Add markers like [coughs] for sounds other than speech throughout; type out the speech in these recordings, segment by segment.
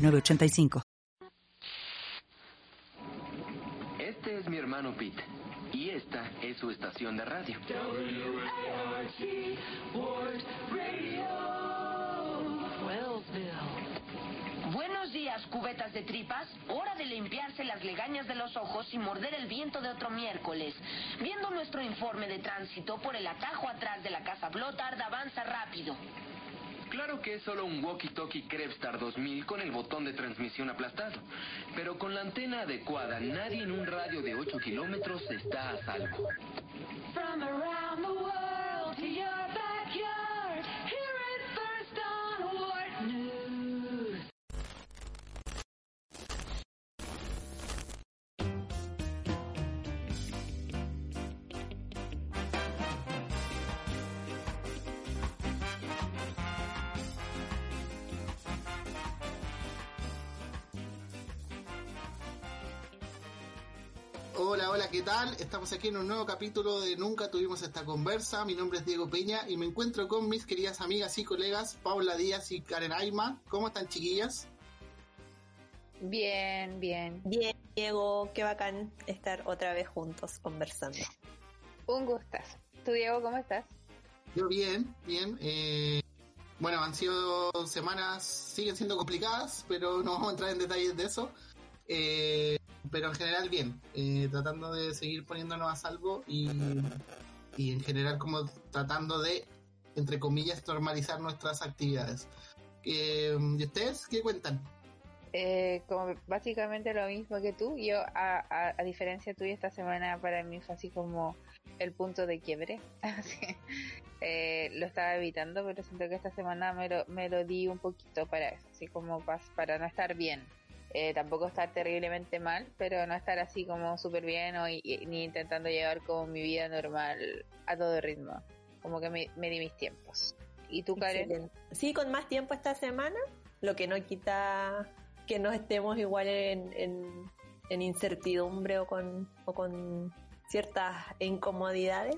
985. Este es mi hermano Pete y esta es su estación de radio. Buenos días, cubetas de tripas. Hora de limpiarse las legañas de los ojos y morder el viento de otro miércoles. Viendo nuestro informe de tránsito por el atajo atrás de la casa Blotard avanza rápido. Claro que es solo un walkie-talkie Krebstar 2000 con el botón de transmisión aplastado, pero con la antena adecuada nadie en un radio de 8 kilómetros está a salvo. Hola, hola, ¿qué tal? Estamos aquí en un nuevo capítulo de Nunca tuvimos esta conversa. Mi nombre es Diego Peña y me encuentro con mis queridas amigas y colegas Paula Díaz y Karen Aima. ¿Cómo están, chiquillas? Bien, bien. Bien, Diego, qué bacán estar otra vez juntos conversando. Un gustazo. ¿Tú, Diego, cómo estás? Yo bien, bien. Eh, bueno, han sido semanas, siguen siendo complicadas, pero no vamos a entrar en detalles de eso. Eh, pero en general bien, eh, tratando de seguir poniéndonos a salvo y, y en general como tratando de, entre comillas, normalizar nuestras actividades. Eh, ¿Y ustedes qué cuentan? Eh, como básicamente lo mismo que tú. Yo, a, a, diferencia tuya, esta semana para mí fue así como el punto de quiebre. [laughs] Eh, lo estaba evitando, pero siento que esta semana me lo, me lo di un poquito para eso, así como para, para no estar bien. Eh, tampoco estar terriblemente mal, pero no estar así como súper bien o, ni intentando llevar como mi vida normal a todo ritmo. Como que me, di mis tiempos. ¿Y tú, Karen? Sí, con más tiempo esta semana, lo que no quita que no estemos igual en, en, en incertidumbre o con, o con ciertas incomodidades.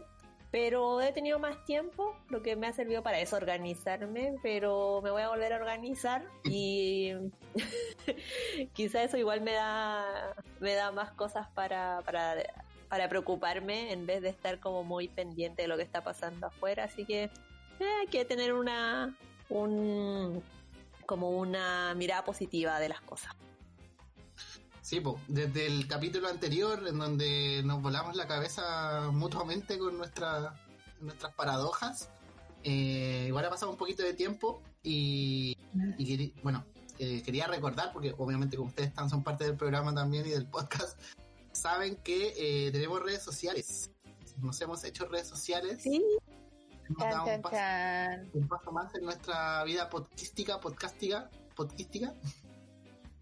Pero he tenido más tiempo, lo que me ha servido para eso, organizarme, pero me voy a volver a organizar y [laughs] quizá eso igual me da, me da más cosas para, para, para preocuparme en vez de estar como muy pendiente de lo que está pasando afuera. Así que eh, hay que tener una, un, como una mirada positiva de las cosas. Sí, pues, desde el capítulo anterior, en donde nos volamos la cabeza mutuamente con nuestra, nuestras paradojas, eh, igual ha pasado un poquito de tiempo y, y bueno, eh, quería recordar, porque obviamente como ustedes están, son parte del programa también y del podcast, saben que eh, tenemos redes sociales. Nos hemos hecho redes sociales. Sí, Hemos Chan, dado un paso, chan. un paso más en nuestra vida podcastica, podcastica, podcastica.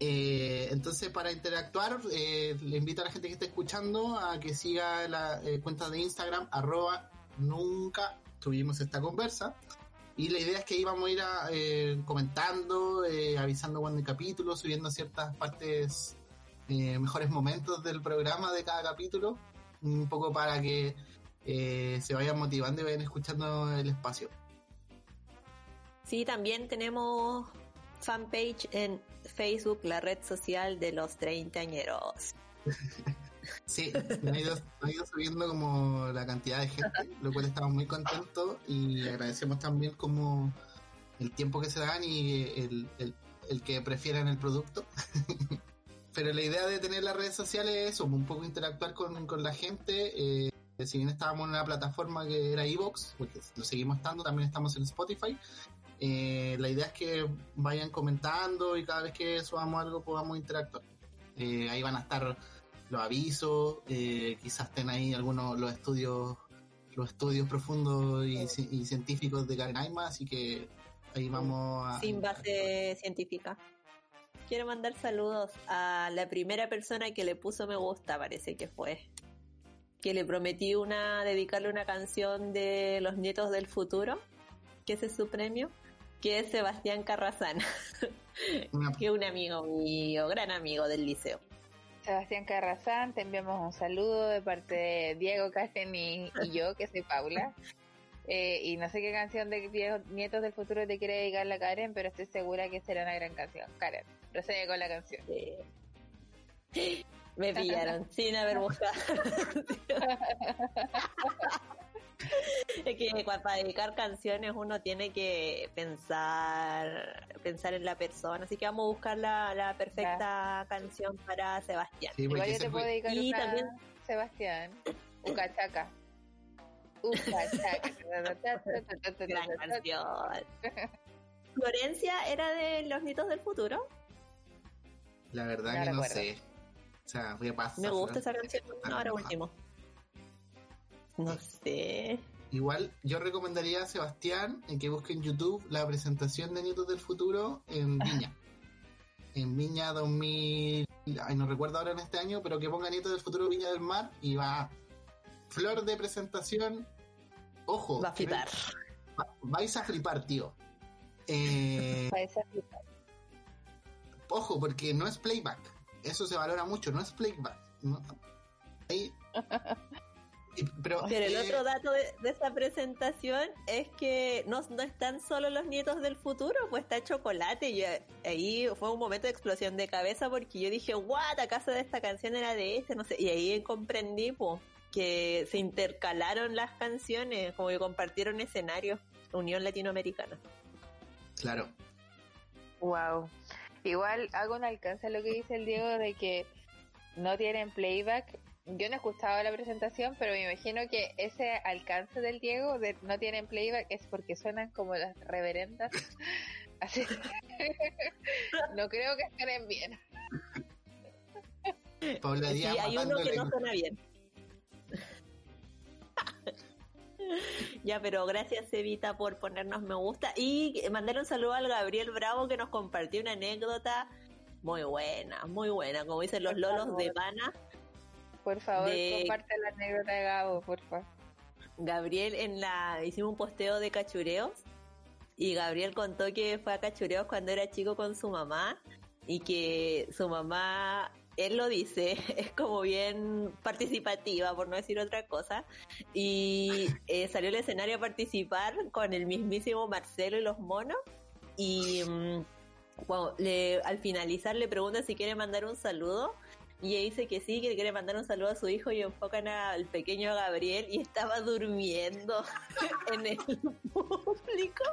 Eh, entonces, para interactuar, eh, le invito a la gente que esté escuchando a que siga la eh, cuenta de Instagram, arroba nunca tuvimos esta conversa. Y la idea es que íbamos a ir comentando, avisando cuando hay capítulo, subiendo ciertas partes, mejores momentos del programa de cada capítulo, un poco para que se vayan motivando y vayan escuchando el espacio. Sí, también tenemos fanpage en Facebook, la red social de los treintañeros. [laughs] Sí, ha ido, ha ido subiendo como la cantidad de gente, lo cual estamos muy contentos y agradecemos también como el tiempo que se dan y el, el, el que prefieren el producto. [laughs] Pero la idea de tener las redes sociales es eso, un poco interactuar con, con la gente. eh, si bien estábamos en una plataforma que era Evox, porque lo seguimos estando, también estamos en Spotify. Eh, la idea es que vayan comentando y cada vez que subamos algo podamos interactuar. Eh, ahí van a estar los avisos, eh, quizás estén ahí algunos los estudios los estudios profundos y, ci- y científicos de Karen Aima, así que ahí vamos a... Sin base científica. quiero mandar saludos a la primera persona que le puso me gusta, parece que fue. Que le prometí una, dedicarle una canción de Los Nietos del Futuro, que ese es su premio, que es Sebastián Carrazana, [laughs] Una- que es un amigo mío, gran amigo del liceo. Sebastián Carrazán, te enviamos un saludo de parte de Diego Casten y, y yo, que soy Paula. Eh, y no sé qué canción de Diego- Nietos del Futuro te quiere dedicar la Karen, pero estoy segura que será una gran canción. Karen, procede con la canción. Eh, Me [laughs] pillaron sin haber buscado. [laughs] que para dedicar canciones uno tiene que pensar pensar en la persona, así que vamos a buscar la, la perfecta canción para Sebastián. Sí, Igual porque yo te puedo dedicar Y una, también- Sebastián. Ucachaca. Ucachaca. Gran canción. Florencia era de Los Nitos del Futuro. La verdad No que no recuerdo. sé. O sea, voy a pasar. Me gusta esa canción. No, ahora último. No sé. Igual yo recomendaría a Sebastián en que busque en YouTube la presentación de Nietos del Futuro en [laughs] Viña. en Viña 2000, ay, no recuerdo ahora en este año, pero que ponga Nietos del Futuro Viña del Mar y va flor de presentación. Ojo, Va a flipar. va- vais a flipar, tío. Eh, [laughs] ojo, porque no es playback. Eso se valora mucho, no es playback. No- Ahí- [laughs] pero Pero el eh, otro dato de, de esa presentación es que no, no están solo los nietos del futuro, pues está chocolate. Y eh, ahí fue un momento de explosión de cabeza porque yo dije, what, ¿acaso de esta canción era de este? No sé. Y ahí comprendí, pues, que se intercalaron las canciones, como que compartieron escenarios. Unión Latinoamericana. Claro. Wow. Igual hago un alcance a lo que dice el Diego de que no tienen playback. Yo no he escuchado la presentación, pero me imagino que ese alcance del Diego de no tienen playback es porque suenan como las reverendas. [laughs] Así [laughs] no creo que estén bien. Paula Sí, hay uno que no suena bien. ya, pero gracias Evita por ponernos me gusta y mandar un saludo al Gabriel Bravo que nos compartió una anécdota muy buena, muy buena, como dicen los lolos de Pana. Por favor, De- comparte la anécdota de Gabo, por favor. Gabriel en la hicimos un posteo de cachureos y Gabriel contó que fue a cachureos cuando era chico con su mamá y que su mamá él lo dice, [laughs] es como bien participativa, por no decir otra cosa, y eh, salió al escenario a participar con el mismísimo Marcelo y los monos, y mm, bueno, le- al finalizar le pregunta si quiere mandar un saludo, y ella dice que sí, que quiere mandar un saludo a su hijo y enfocan al pequeño Gabriel y estaba durmiendo [laughs] en el público.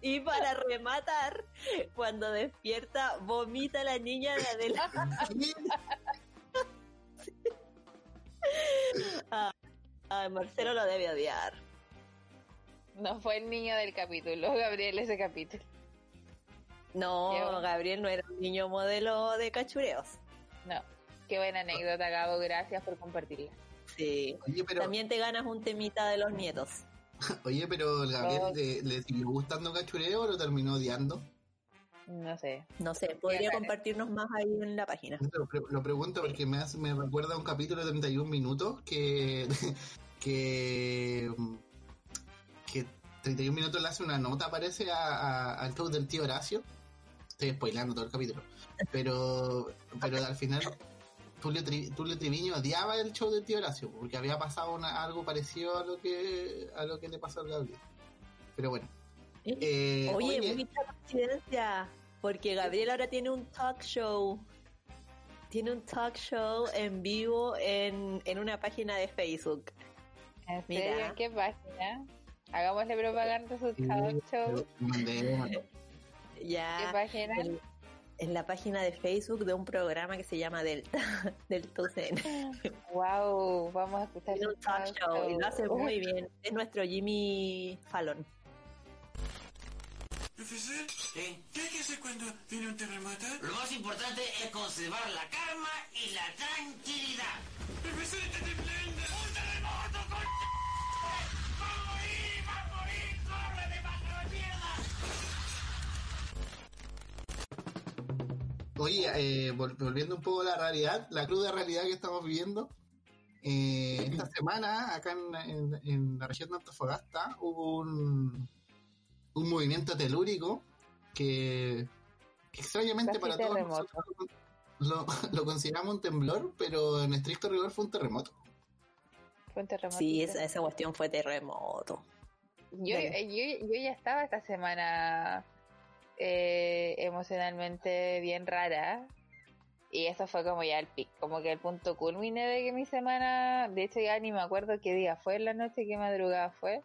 Y para rematar, cuando despierta, vomita la niña de adelante. [laughs] Ay, Marcelo lo debe odiar. No fue el niño del capítulo, Gabriel, ese capítulo. No, Gabriel no era un niño modelo de cachureos. No. Qué buena anécdota, Gabo. Gracias por compartirla. Sí. Oye, pero, También te ganas un temita de los nietos. [laughs] oye, pero el Gabriel Oh. le, le siguió gustando Cachureo o lo terminó odiando. No sé. No sé, podría compartirnos más ahí en la página. Lo, pre- lo pregunto porque me, hace- me recuerda a un capítulo de 31 minutos que, [laughs] que, que 31 minutos le hace una nota, parece, a, a- al show del tío Horacio. Estoy spoilando todo el capítulo. Pero, pero al final, Tulio, Tri- Tulio Triviño odiaba el show del tío Horacio porque había pasado una- algo parecido a lo que a lo que le pasó al Gabriel. Pero bueno. Eh, Oye, oye, mucha coincidencia, porque Gabriel ahora tiene un talk show. Tiene un talk show en vivo en, en una página de Facebook. ¿En Mira. qué página? Hagámosle propaganda a su talk show. mandé- ¿Qué Ya página? en, en la página de Facebook de un programa que se llama Delta, [laughs] Delta UCN. Wow, vamos a escuchar su un talk show y lo hace muy bien. Es nuestro Jimmy Fallon. Profesor, ¿qué hay que hacer cuando viene un terremoto? Lo más importante es conservar la calma y la tranquilidad. Profesor, está temblando. ¡Un terremoto, con... Oye, eh, vol- volviendo un poco a la realidad, la cruda realidad que estamos viviendo, eh, esta semana acá en, en- en la región de Antofagasta hubo un, un movimiento telúrico que, que extrañamente Casi para todos nosotros lo, lo consideramos un temblor, pero en estricto rigor fue un terremoto. Fue un terremoto. Sí, esa, esa cuestión fue terremoto. Yo, Dale. yo, yo ya estaba esta semana eh, emocionalmente bien rara. Y eso fue como ya el pic, como que el punto culmine de que mi semana, de hecho ya ni me acuerdo qué día fue en la noche, qué madrugada fue.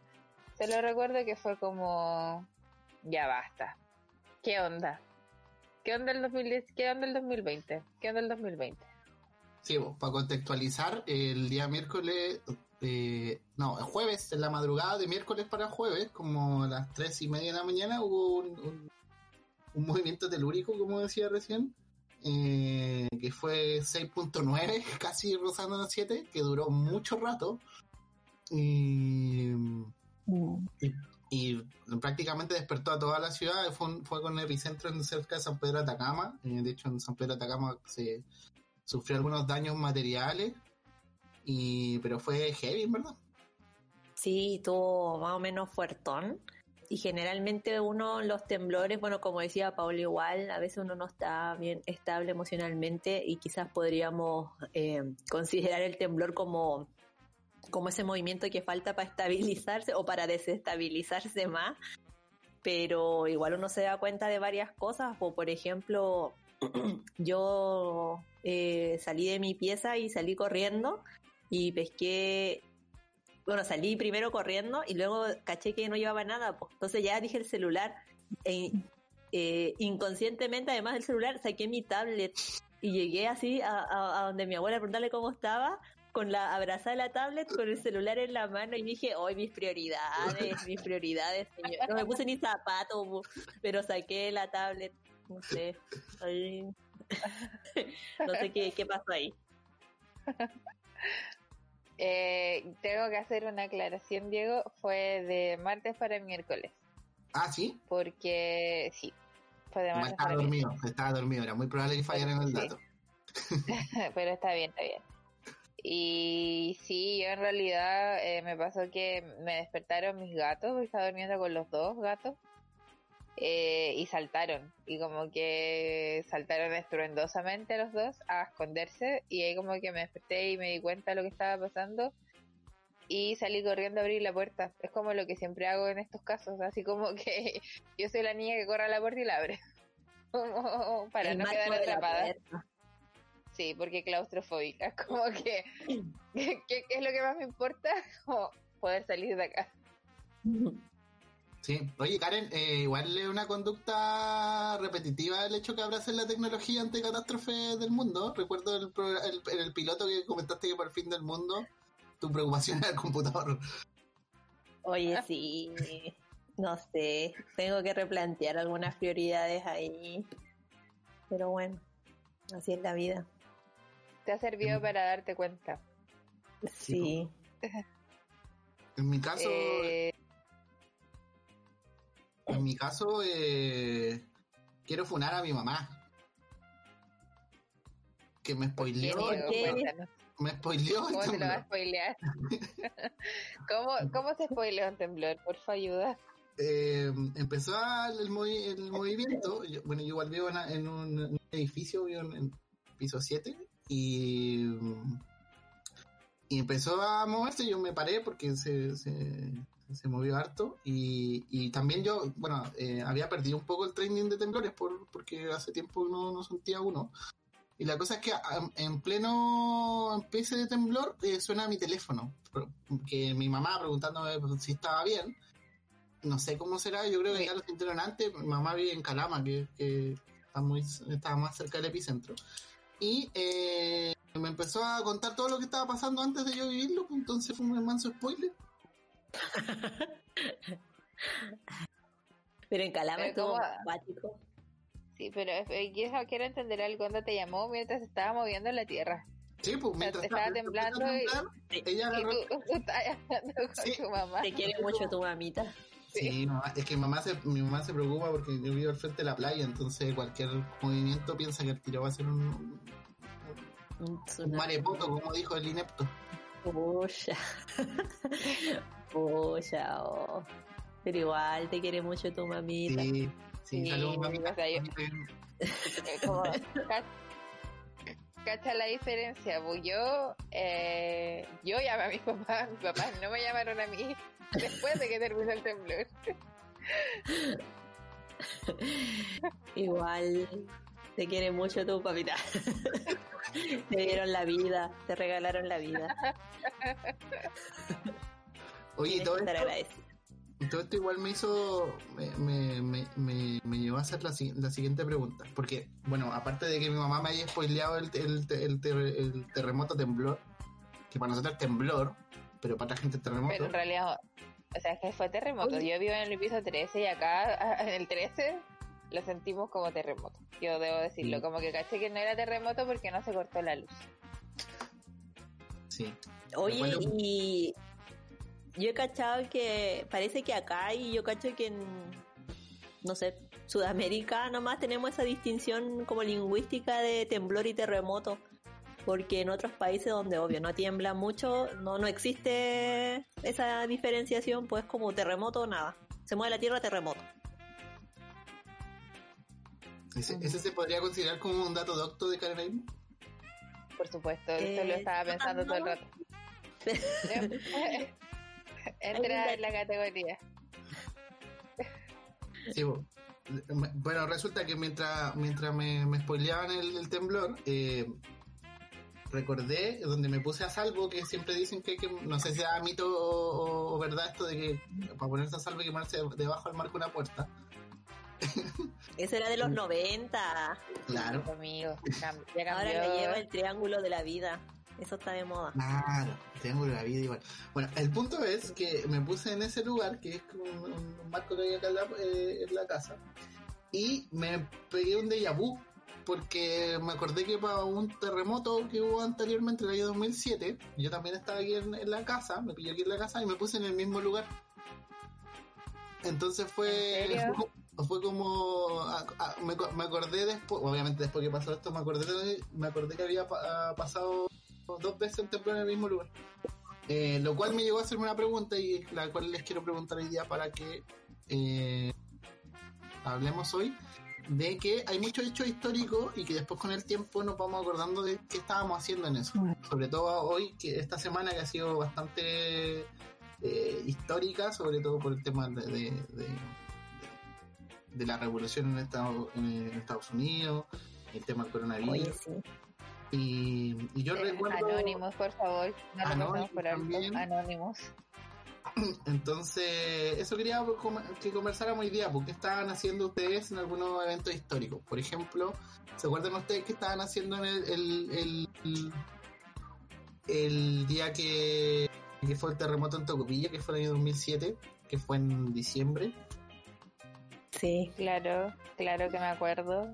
Solo recuerdo que fue como, ya basta. ¿Qué onda? ¿Qué onda el 2010? ¿Qué onda el 2020? ¿Qué onda el 2020? Sí, para contextualizar, el día miércoles, eh, no, el jueves, en la madrugada de miércoles para jueves, como a las tres y media de la mañana, hubo un- un movimiento telúrico, como decía recién, eh, que fue 6.9, [laughs] casi rozando las 7, que duró mucho rato. Y, y, y prácticamente despertó a toda la ciudad. Fue, un- fue con epicentro en cerca de San Pedro de Atacama. Eh, de hecho, en San Pedro de Atacama se sufrió algunos daños materiales. Y, pero fue heavy, verdad. Sí, tuvo más o menos fuertón. Y generalmente uno, los temblores, bueno, como decía Paula, igual, a veces uno no está bien estable emocionalmente y quizás podríamos eh, considerar el temblor como, como ese movimiento que falta para estabilizarse o para desestabilizarse más. Pero igual uno se da cuenta de varias cosas, o por ejemplo, [clears throat] yo eh, salí de mi pieza y salí corriendo y pesqué bueno, salí primero corriendo y luego caché que no llevaba nada, pues. Entonces ya dije el celular. E, eh, inconscientemente, además del celular, saqué mi tablet y llegué así a, a- a donde mi abuela a preguntarle cómo estaba, con la abrazada la tablet, con el celular en la mano y dije, hoy mis prioridades, [laughs] mis prioridades, señor. No me puse ni zapato, pero saqué la tablet, no sé. Ay. [laughs] no sé qué, qué pasó ahí. [laughs] Eh, tengo que hacer una aclaración, Diego. Fue de martes para miércoles. Ah, sí. Porque sí, fue de martes estaba para miércoles. dormido, estaba dormido. Era muy probable que fallara en el Sí. dato. [laughs] [laughs] Pero está bien, está bien. Y sí, yo en realidad eh, me pasó que me despertaron mis gatos, porque estaba durmiendo con los dos gatos, eh, y saltaron. Y como que saltaron estruendosamente los dos a esconderse, y ahí como que me desperté y me di cuenta de lo que estaba pasando. Y salí corriendo a abrir la puerta. Es como lo que siempre hago en estos casos, así como que [laughs] yo soy la niña que corre a la puerta y la abre. [laughs] Como para El no quedar atrapada. Sí, porque claustrofóbica, [laughs] como que- ¿qué es lo que más me importa? Como poder salir de acá. Sí. Oye, Karen, eh, igual es una conducta repetitiva el hecho que abraces la tecnología ante catástrofes del mundo. Recuerdo el, el, en el piloto que comentaste que por el fin del mundo tu preocupación era el computador. Oye, sí, no sé, tengo que replantear algunas prioridades ahí. Pero bueno, así es la vida. Te ha servido para darte cuenta. Sí, En mi caso, Eh, en mi caso, eh, quiero funar a mi mamá. Que me ¿qué, spoileó. Me spoileó ¿Cómo te lo va a spoilear? [laughs] ¿Cómo, ¿Cómo se spoilea un temblor? Por favor, ayuda. eh, empezó el, movi- el movimiento. Yo- bueno, yo igual vivo en, en un, en un edificio, vivo en, en piso 7, y, y empezó a moverse. Yo me paré porque se, se, se movió harto. Y, y también yo, bueno, eh, había perdido un poco el training de temblores por, porque hace tiempo no, no sentía uno. Y la cosa es que en pleno empiece de temblor eh, suena mi teléfono. Que mi mamá preguntándome si estaba bien no sé cómo será, yo creo que ya lo sintieron antes. Mi mamá vive en Calama, que, que está muy, estaba más cerca del epicentro. Y eh, me empezó a contar todo lo que estaba pasando antes de yo vivirlo, pues, entonces fue un manso spoiler. [laughs] pero en Calama Pero estuvo simpático. Sí, pero eh, yo quiero entender algo. ¿Cuándo te llamó mientras estaba moviendo la tierra? Sí, pues mientras estaba temblando y- ella Y tú, tú estabas hablando con Sí. tu mamá. Te quiere mucho tu mamita. Sí, mamá- es que mamá se, mi mamá se preocupa porque yo vivo al frente de la playa, entonces cualquier movimiento piensa que el tiro va a ser un, un, Un un tsunami. maremoto, como dijo el inepto. Pucha. [laughs] Pucha, oh. Pero igual te quiere mucho tu mamita. Sí, sí, Sí, saludos, mamita. o sea, yo- Mamita, Eh, como, cacha la diferencia, pues yo, eh, yo llamé a mis [laughs] papás, mis papás no me llamaron a mí [laughs] después de que terminó el temblor. [laughs] Igual te quiere mucho tu papita. te dieron la vida, te regalaron la vida. Oye, todo esto, todo esto igual me hizo, me, me, me, me, me llevó a hacer la, la siguiente pregunta. Porque, bueno, aparte de que mi mamá me haya spoileado el, el, el, ter- el terremoto temblor, que para nosotros es temblor, pero para otra gente es terremoto. Pero en realidad, o sea, es que fue terremoto. Oye. Yo vivo en el piso 13 y acá [laughs] en el 13 lo sentimos como terremoto. Yo debo decirlo, como que caché que no era terremoto porque no se cortó la luz. Sí. Oye, Bueno. y yo he cachado que parece que acá y yo cacho que en, no sé, Sudamérica nomás tenemos esa distinción como lingüística de temblor y terremoto. Porque en otros países donde obvio no tiembla mucho, no, no existe esa diferenciación, pues como terremoto o nada. Se mueve la tierra, terremoto. Ese, ese se podría considerar como un dato docto de Carolina. Por supuesto, Eh, eso lo estaba pensando todo el rato. [laughs] [laughs] Entra en la categoría. Sí, bueno, resulta que mientras, mientras me, me spoileaban el, el temblor, eh, recordé donde me puse a salvo que siempre dicen que, hay que no sé si era mito o, o- o verdad esto de que para ponerse a salvo hay que ponerse debajo del marco de una puerta. Eso era de los 90. Claro, Conmigo. Cam- Ya Ahora le lleva el triángulo de la vida. Eso está de moda. claro, triángulo de la vida igual. Bueno, el punto es que me puse en ese lugar, que es un, un marco que hay acá en la, eh, en la casa, y me pegué un déjà vu, porque me acordé que para un terremoto que hubo anteriormente, en el año 2007, yo también estaba aquí en, en la casa, me pillé aquí en la casa y me puse en el mismo lugar. Entonces fue, fue, como, a- a- me, co- me acordé después, obviamente después que pasó esto, me acordé, de- me acordé que había pa- ah, pasado dos veces un temblor en el mismo lugar. Eh, lo cual me llevó a hacerme una pregunta y la cual les quiero preguntar hoy día para que eh, hablemos hoy de que hay muchos hechos históricos y que después con el tiempo nos vamos acordando de qué estábamos haciendo en eso. Sobre todo hoy, que esta semana que ha sido bastante eh, histórica, sobre todo por el tema de, de, de- de la revolución en Estados, en Estados Unidos, el tema del coronavirus. Oye, sí. Y, y yo Eh, recuerdo... Anónimos, por favor. No Anónimos por alto. Anónimos. [clears throat] Entonces, eso quería que conversáramos hoy día, porque estaban haciendo ustedes en algunos eventos históricos. Por ejemplo, ¿se acuerdan ustedes que estaban haciendo en el, el, el, el- el día que, que fue el terremoto en Tocopilla, que fue el año 2007, que fue en diciembre? Sí. Claro, claro que me acuerdo.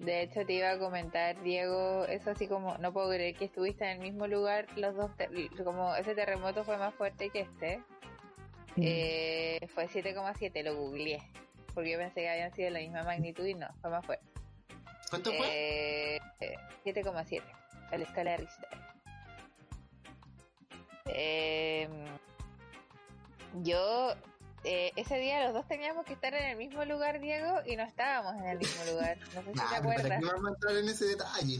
De hecho, te iba a comentar, Diego, eso así como, no puedo creer que estuviste en el mismo lugar, los dos, como ese terremoto fue más fuerte que este. Eh, fue 7,7, lo googleé, porque yo pensé que habían sido de la misma magnitud y no, fue más fuerte. ¿Cuánto fue? Eh, eh, 7,7 a la escala de Richter. Eh, yo, eh, ese día los dos teníamos que estar en el mismo lugar, Diego, y no estábamos en el mismo lugar. No sé si Nah, te pero ¿para acuerdas. qué vamos a entrar en ese detalle?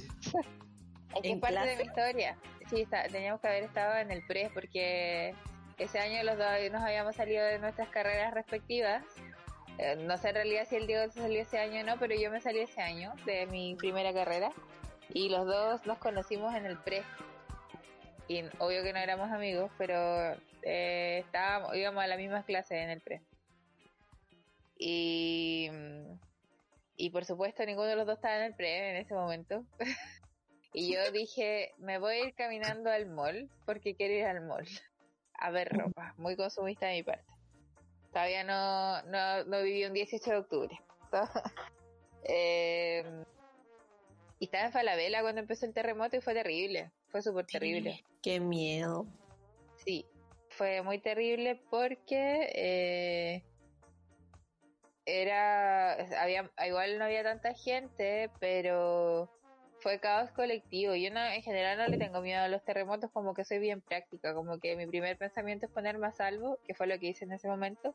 Es que ¿En es parte de mi historia. Sí, está- teníamos que haber estado en el pre porque ese año los dos nos habíamos salido de nuestras carreras respectivas. Eh, no sé en realidad si el Diego se salió ese año o no, pero yo me salí ese año de mi primera carrera y los dos nos conocimos en el pre. Y obvio que no éramos amigos, pero eh, estábamos, íbamos a las mismas clases en el pre. Y, y por supuesto ninguno de los dos estaba en el pre en ese momento. [laughs] Y yo dije, me voy a ir caminando al mall porque quiero ir al mall a ver ropa. Muy consumista de mi parte. Todavía no, no, no viví un 18 de octubre. [laughs] Eh, y estaba en Falabella cuando empezó el terremoto y fue terrible. Fue súper terrible. Qué miedo. Sí, fue muy terrible porque eh, era, había, igual no había tanta gente, pero fue caos colectivo. Yo no, en general no le tengo miedo a los terremotos, como que soy bien práctica, como que mi primer pensamiento es ponerme a salvo, que fue lo que hice en ese momento.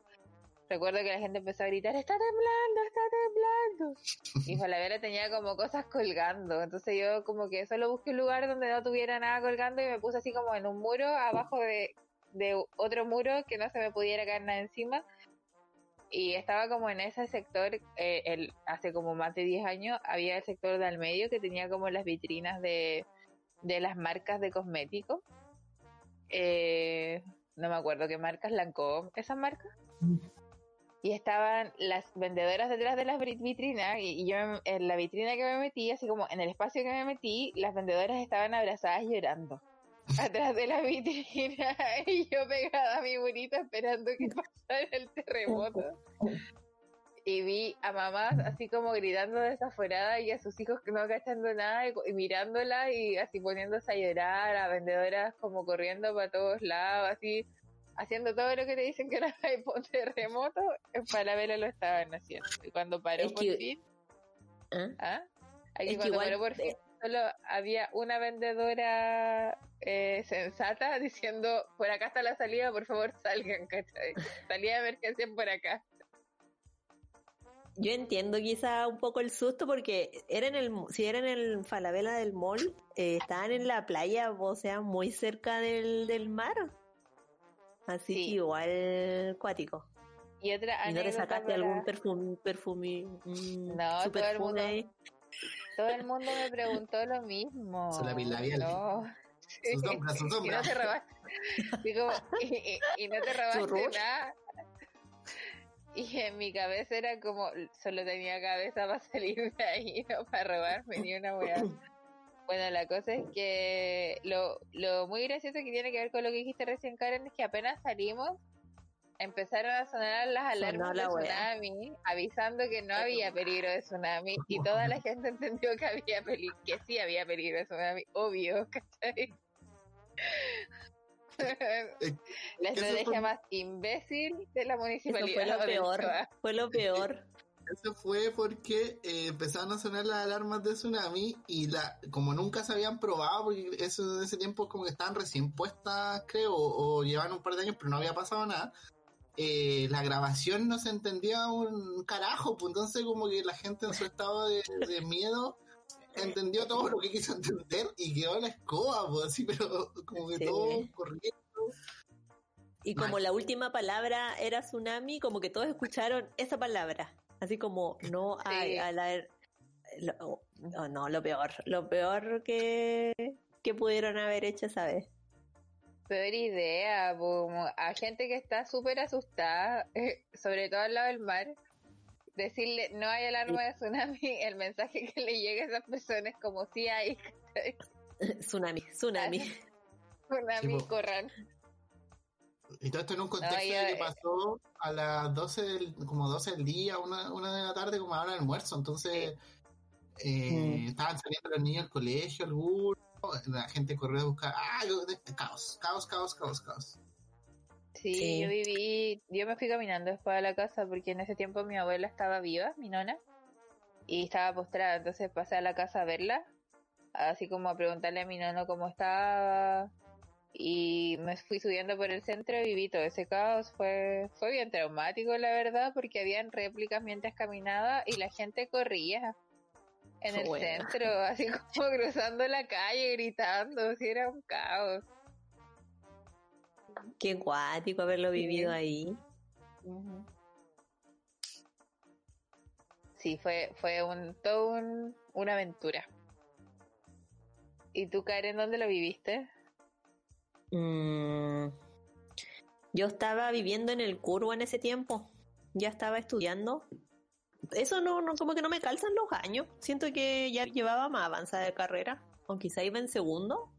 Recuerdo que la gente empezó a gritar, está temblando, está temblando. Y Falabella tenía como cosas colgando. Entonces yo como que solo busqué un lugar donde no tuviera nada colgando y me puse así como en un muro abajo de, de otro muro que no se me pudiera caer nada encima. Y estaba como en ese sector, eh, el, hace como más de 10 años, había el sector del medio que tenía como las vitrinas de, de las marcas de cosméticos. Eh, no me acuerdo qué marcas, Lancôme, esas marcas. Y estaban las vendedoras detrás de las vit- vitrinas y, yo en la vitrina que me metí, así como en el espacio que me metí, las vendedoras estaban abrazadas llorando [laughs] atrás de la vitrina [laughs] y yo pegada a mi burita esperando que pasara el terremoto. Y vi a mamás así como gritando desaforada y a sus hijos que no cachando nada y, y mirándola y así poniéndose a llorar, a vendedoras como corriendo para todos lados, así haciendo todo lo que te dicen que era [laughs] un terremoto, en Falabella lo estaban haciendo. Y cuando paró Es por que- fin, ¿Ah? ¿ah? Aquí Es que cuando igual, paró por fin, eh, solo había una vendedora eh, sensata [laughs] diciendo, por acá está la salida, por favor salgan, ¿cachai? Salida de emergencia por acá. Yo entiendo quizá un poco el susto porque era en el, si era en el Falabella del mall, eh, estaban en la playa, o sea, muy cerca del, del mar. Así Sí. que igual cuático. Y otra ¿Y no te sacaste para- algún perfume, perfume, mm, No, su todo el mundo-? Todo el [laughs] mundo me preguntó lo mismo. Su lápiz labial. No. Su sombra, su [laughs] Y no te robaste. y, como- y- y- y no te [laughs] robaste nada. Y en mi cabeza era como, solo tenía cabeza para salir de ahí, no para robarme ni una weá. Bueno, la cosa es que lo, lo muy gracioso que tiene que ver con lo que dijiste recién, Karen, es que apenas salimos, empezaron a sonar las Sonó alarmas la de wea. tsunami, avisando que no había peligro de tsunami, y toda la gente [laughs] entendió que había peli que sí había peligro de tsunami, obvio, [laughs] ¿cachai? la eso estrategia fue- más imbécil de la Eso municipalidad. fue lo [laughs] de peor, Ochoa. fue lo peor. Eso fue porque eh, empezaron a sonar las alarmas de tsunami y la como nunca se habían probado, porque eso en ese tiempo como que estaban recién puestas, creo, o, o llevaban un par de años, pero no había pasado nada. eh, la grabación no se entendía un carajo, pues entonces como que la gente en su estado de, de miedo entendió todo lo que quiso entender y quedó la escoba, pues así, pero como que Sí. todo corriendo. Y como Mal. la última palabra era tsunami, como que todos escucharon esa palabra. Así como no hay Sí. a la lo- no, no, lo peor, lo peor que, que pudieron haber hecho esa vez. Peor idea, como a gente que está súper asustada, eh, sobre todo al lado del mar, decirle no hay alarma de tsunami, [laughs] el mensaje que le llega a esas personas es como si hay ¿cachai? [laughs] tsunami, tsunami. [laughs] tsunami, Sí, corran. Y todo esto en un contexto No, yo, de que pasó a las 12 del, como 12 del día, una, una de la tarde, como a la hora del almuerzo. Entonces, eh, Mm. estaban saliendo los niños del colegio, algunos, la gente corrió a buscar. ¡Ah! yo- Caos, caos, caos, caos, caos. Sí, Sí. yo viví, yo me fui caminando después de la casa porque en ese tiempo mi abuela estaba viva, mi nona, y estaba postrada, entonces pasé a la casa a verla, así como a preguntarle a mi nono cómo estaba, y me fui subiendo por el centro y viví todo ese caos, fue, fue bien traumático la verdad, porque habían réplicas mientras caminaba y la gente corría en el Bueno. centro, [laughs] así como cruzando la calle, gritando, así era un caos. Qué guático haberlo Sí. vivido ahí. Sí, fue, fue un, todo un, una aventura. ¿Y tú, Karen, dónde lo viviste? Mm, yo estaba viviendo en el curvo en ese tiempo. Ya estaba estudiando. Eso no, no, como que no me calzan los años. Siento que ya llevaba más avanzada de carrera. O quizá iba en segundo.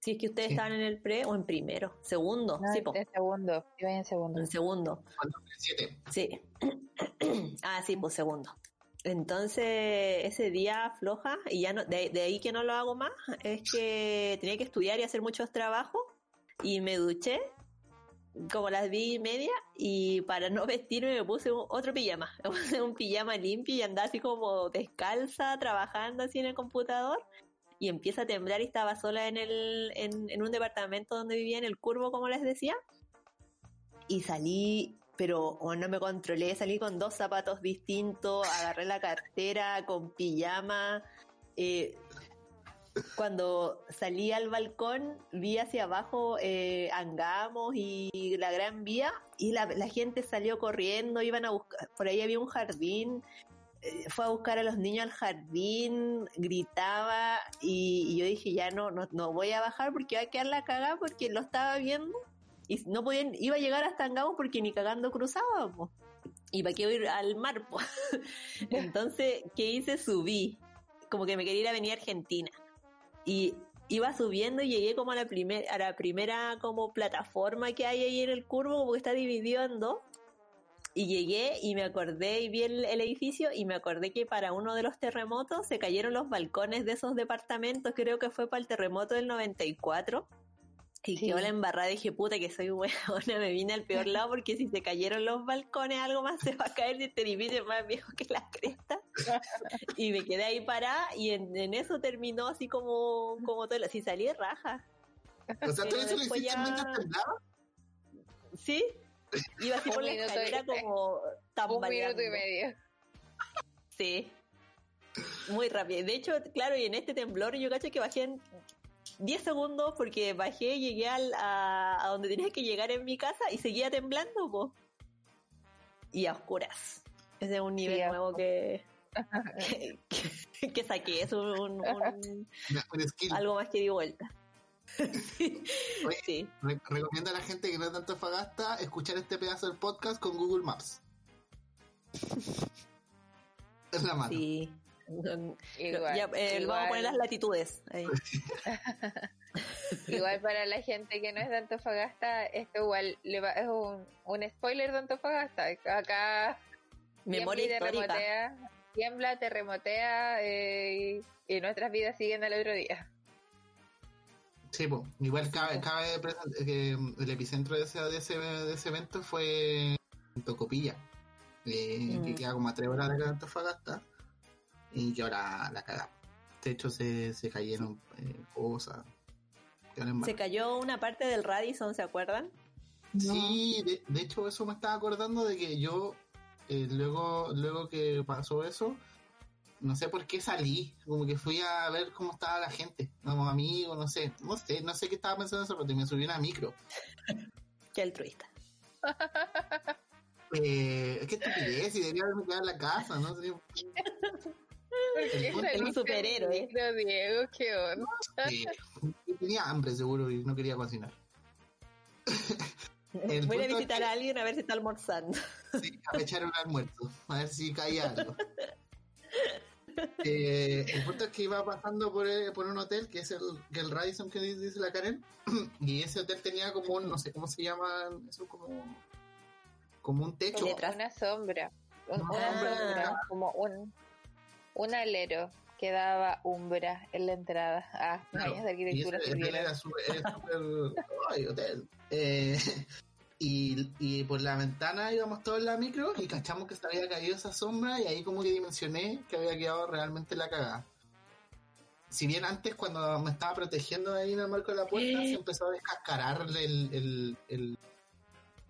Si es que ustedes Sí. estaban en el pre o en primero. Segundo, No, sí, po, en segundo. Iba en segundo. en segundo. Cuando 7. Sí. [clears throat] ah, sí, pues segundo. Entonces, ese día floja, y ya no, de, ahí que no lo hago más, es que tenía que estudiar y hacer muchos trabajos, y me duché como las diez y media y para no [laughs] vestirme me puse un- otro pijama, me [laughs] puse un pijama limpio y andaba así como descalza trabajando así en el computador y empieza a temblar y estaba sola en el en un departamento donde vivía en el curvo como les decía. Y salí pero no me controlé, salí con dos zapatos distintos, agarré la cartera con pijama, eh, cuando salí al balcón vi hacia abajo eh, Angamos y la Gran Vía y la, gente salió corriendo, iban a buscar, por ahí había un jardín, eh, fue a buscar a los niños al jardín, gritaba y, y yo dije ya no, no, no voy a bajar porque va a quedar la cagada porque lo estaba viendo y no podían, iba a llegar hasta Angamos porque ni cagando cruzaba, po. y para ir al mar, po. [laughs] entonces, ¿qué hice? Subí, como que me quería ir a venir a Argentina y iba subiendo y llegué como a la, primer, a la primera como plataforma que hay ahí en el curvo, como que está dividido en dos. Y llegué y me acordé y vi el, el edificio y me acordé que para uno de los terremotos se cayeron los balcones de esos departamentos, creo que fue para el terremoto del 94. Y Sí. quedó la embarrada, dije, puta que soy buena, [laughs] me vine al peor lado porque si se cayeron los balcones algo más se va a caer de este edificio más viejo que la cresta. [laughs] y me quedé ahí parada y en, en eso terminó así como, como todo, si salí de raja. O sea, tú eso lo hiciste ya-. ¿Sí? Iba así [laughs] Un por la escalera como Un tambaleando. minuto y medio. Sí. Muy rápido. De hecho, claro, y en este temblor yo cacho que bajé en 10 segundos porque bajé, llegué al, a, a donde tenía que llegar en mi casa y seguía temblando, po. Y a oscuras. Ese es un nivel Sí, nuevo que, que, [laughs] [laughs] que- que saqué. Es un, un- un- Un skill. algo más que di vuelta. sí. [laughs] Oye, sí. Re- recomiendo a la gente que no es de Antofagasta escuchar este pedazo del podcast con Google Maps. Es la mano. sí. [laughs] Igual, Ya, eh, Vamos a poner las latitudes ahí. [laughs] igual para la gente que no es de Antofagasta, esto igual le va- es un, un spoiler de Antofagasta. Acá Memoria terremotea, tiembla, terremotea eh, y, y nuestras vidas siguen al otro día. Sí, po. igual cabe, cabe que el epicentro de ese, de ese, de ese evento fue en Tocopilla, eh, que Mm. queda como a tres horas de Antofagasta, y que ahora la cagamos. De hecho, se, se cayeron eh, cosas. Se cayó una parte del Radisson, ¿se acuerdan? Sí, de, de hecho eso me estaba acordando de que yo eh, luego luego que pasó eso, no sé por qué salí, como que fui a ver cómo estaba la gente, como amigos, no sé, no sé, no sé qué estaba pensando eso, pero me subí a una micro. Qué altruista. Eh, es que estupidez, y debería haberme quedado en la casa, ¿no? [laughs] Sí, ¿Por qué El- saliste un superhéroe. Diego? ¿Qué onda? tenía hambre seguro y no quería cocinar. [laughs] El Voy a visitar que- a alguien a ver si está almorzando. Sí, a echar un almuerzo, a ver si caía algo. [laughs] Eh, el punto es que iba pasando por, eh, por un hotel que es el, que el Radisson que dice la Karen, [clears throat] y ese hotel tenía como un, no sé cómo se llama, eso como, como un techo. Como una sombra. Un- Una una sombra. sombra, como un, un alero que daba umbra en la entrada. Ah, Claro, años de y ese arquitectura era era [laughs] ay, hotel. Eh, y, y por la ventana íbamos todos en la micro y cachamos que se había caído esa sombra y ahí como que dimensioné que había quedado realmente la cagada. Si bien antes cuando me estaba protegiendo ahí en el marco de la puerta se empezó a descascarar el, el, el,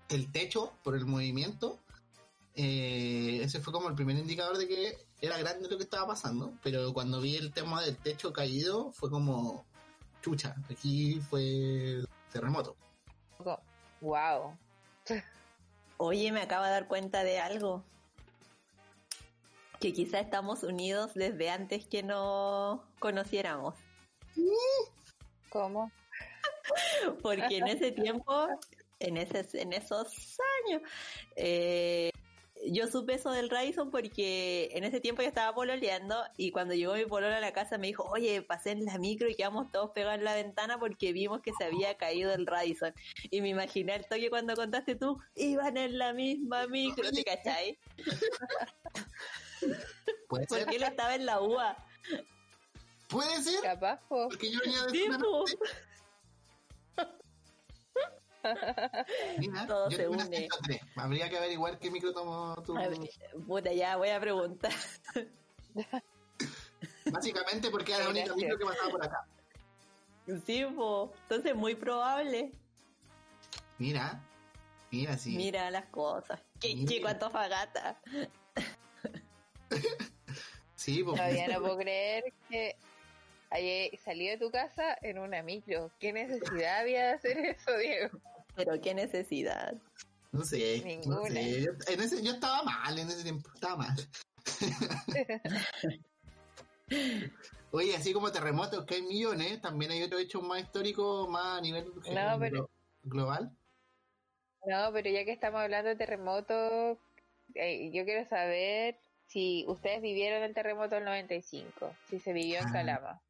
el techo por el movimiento, eh, ese fue como el primer indicador de que era grande lo que estaba pasando, pero cuando vi el tema del techo caído fue como chucha, aquí fue terremoto. Wow. Oye, me acabo de dar cuenta de algo. Que quizá estamos unidos desde antes que nos conociéramos. ¿Cómo? Porque en ese tiempo, en, ese, en esos años, eh, yo supe eso del Radisson porque en ese tiempo yo estaba pololeando y cuando llegó mi polola a la casa me dijo, oye, pasé en la micro y quedamos todos pegados en la ventana porque vimos que se había caído el Radisson. Y me imaginé el toque cuando contaste tú, iban en la misma micro, ¿te cachai? [laughs] Puede ser, Porque él estaba en la UA. puede ser, Capaz, po. porque yo venía de Sí. Mira, Todo yo se une. 103. Habría que averiguar qué micro tomó tu... Puta, ya voy a preguntar. Básicamente porque era la única Gracias. micro que pasaba por acá. Sí, po. Entonces, muy probable. Mira, mira, sí. Mira las cosas. Qué Mira. chico Antofagasta. [laughs] Sí, pues. Todavía no puedo creer que salido de tu casa en una micro. ¿Qué necesidad había de hacer eso, Diego? Pero qué necesidad. No sé, no Ninguna. sé. Yo, en ese, yo estaba mal en ese tiempo, estaba mal. [laughs] Oye, así como terremotos, que hay millones, también hay otros hechos más históricos, más a nivel No, pero- glo- global. No, pero ya que estamos hablando de terremotos, eh, yo quiero saber si ustedes vivieron el terremoto del 95, si se vivió en Ah. Calama.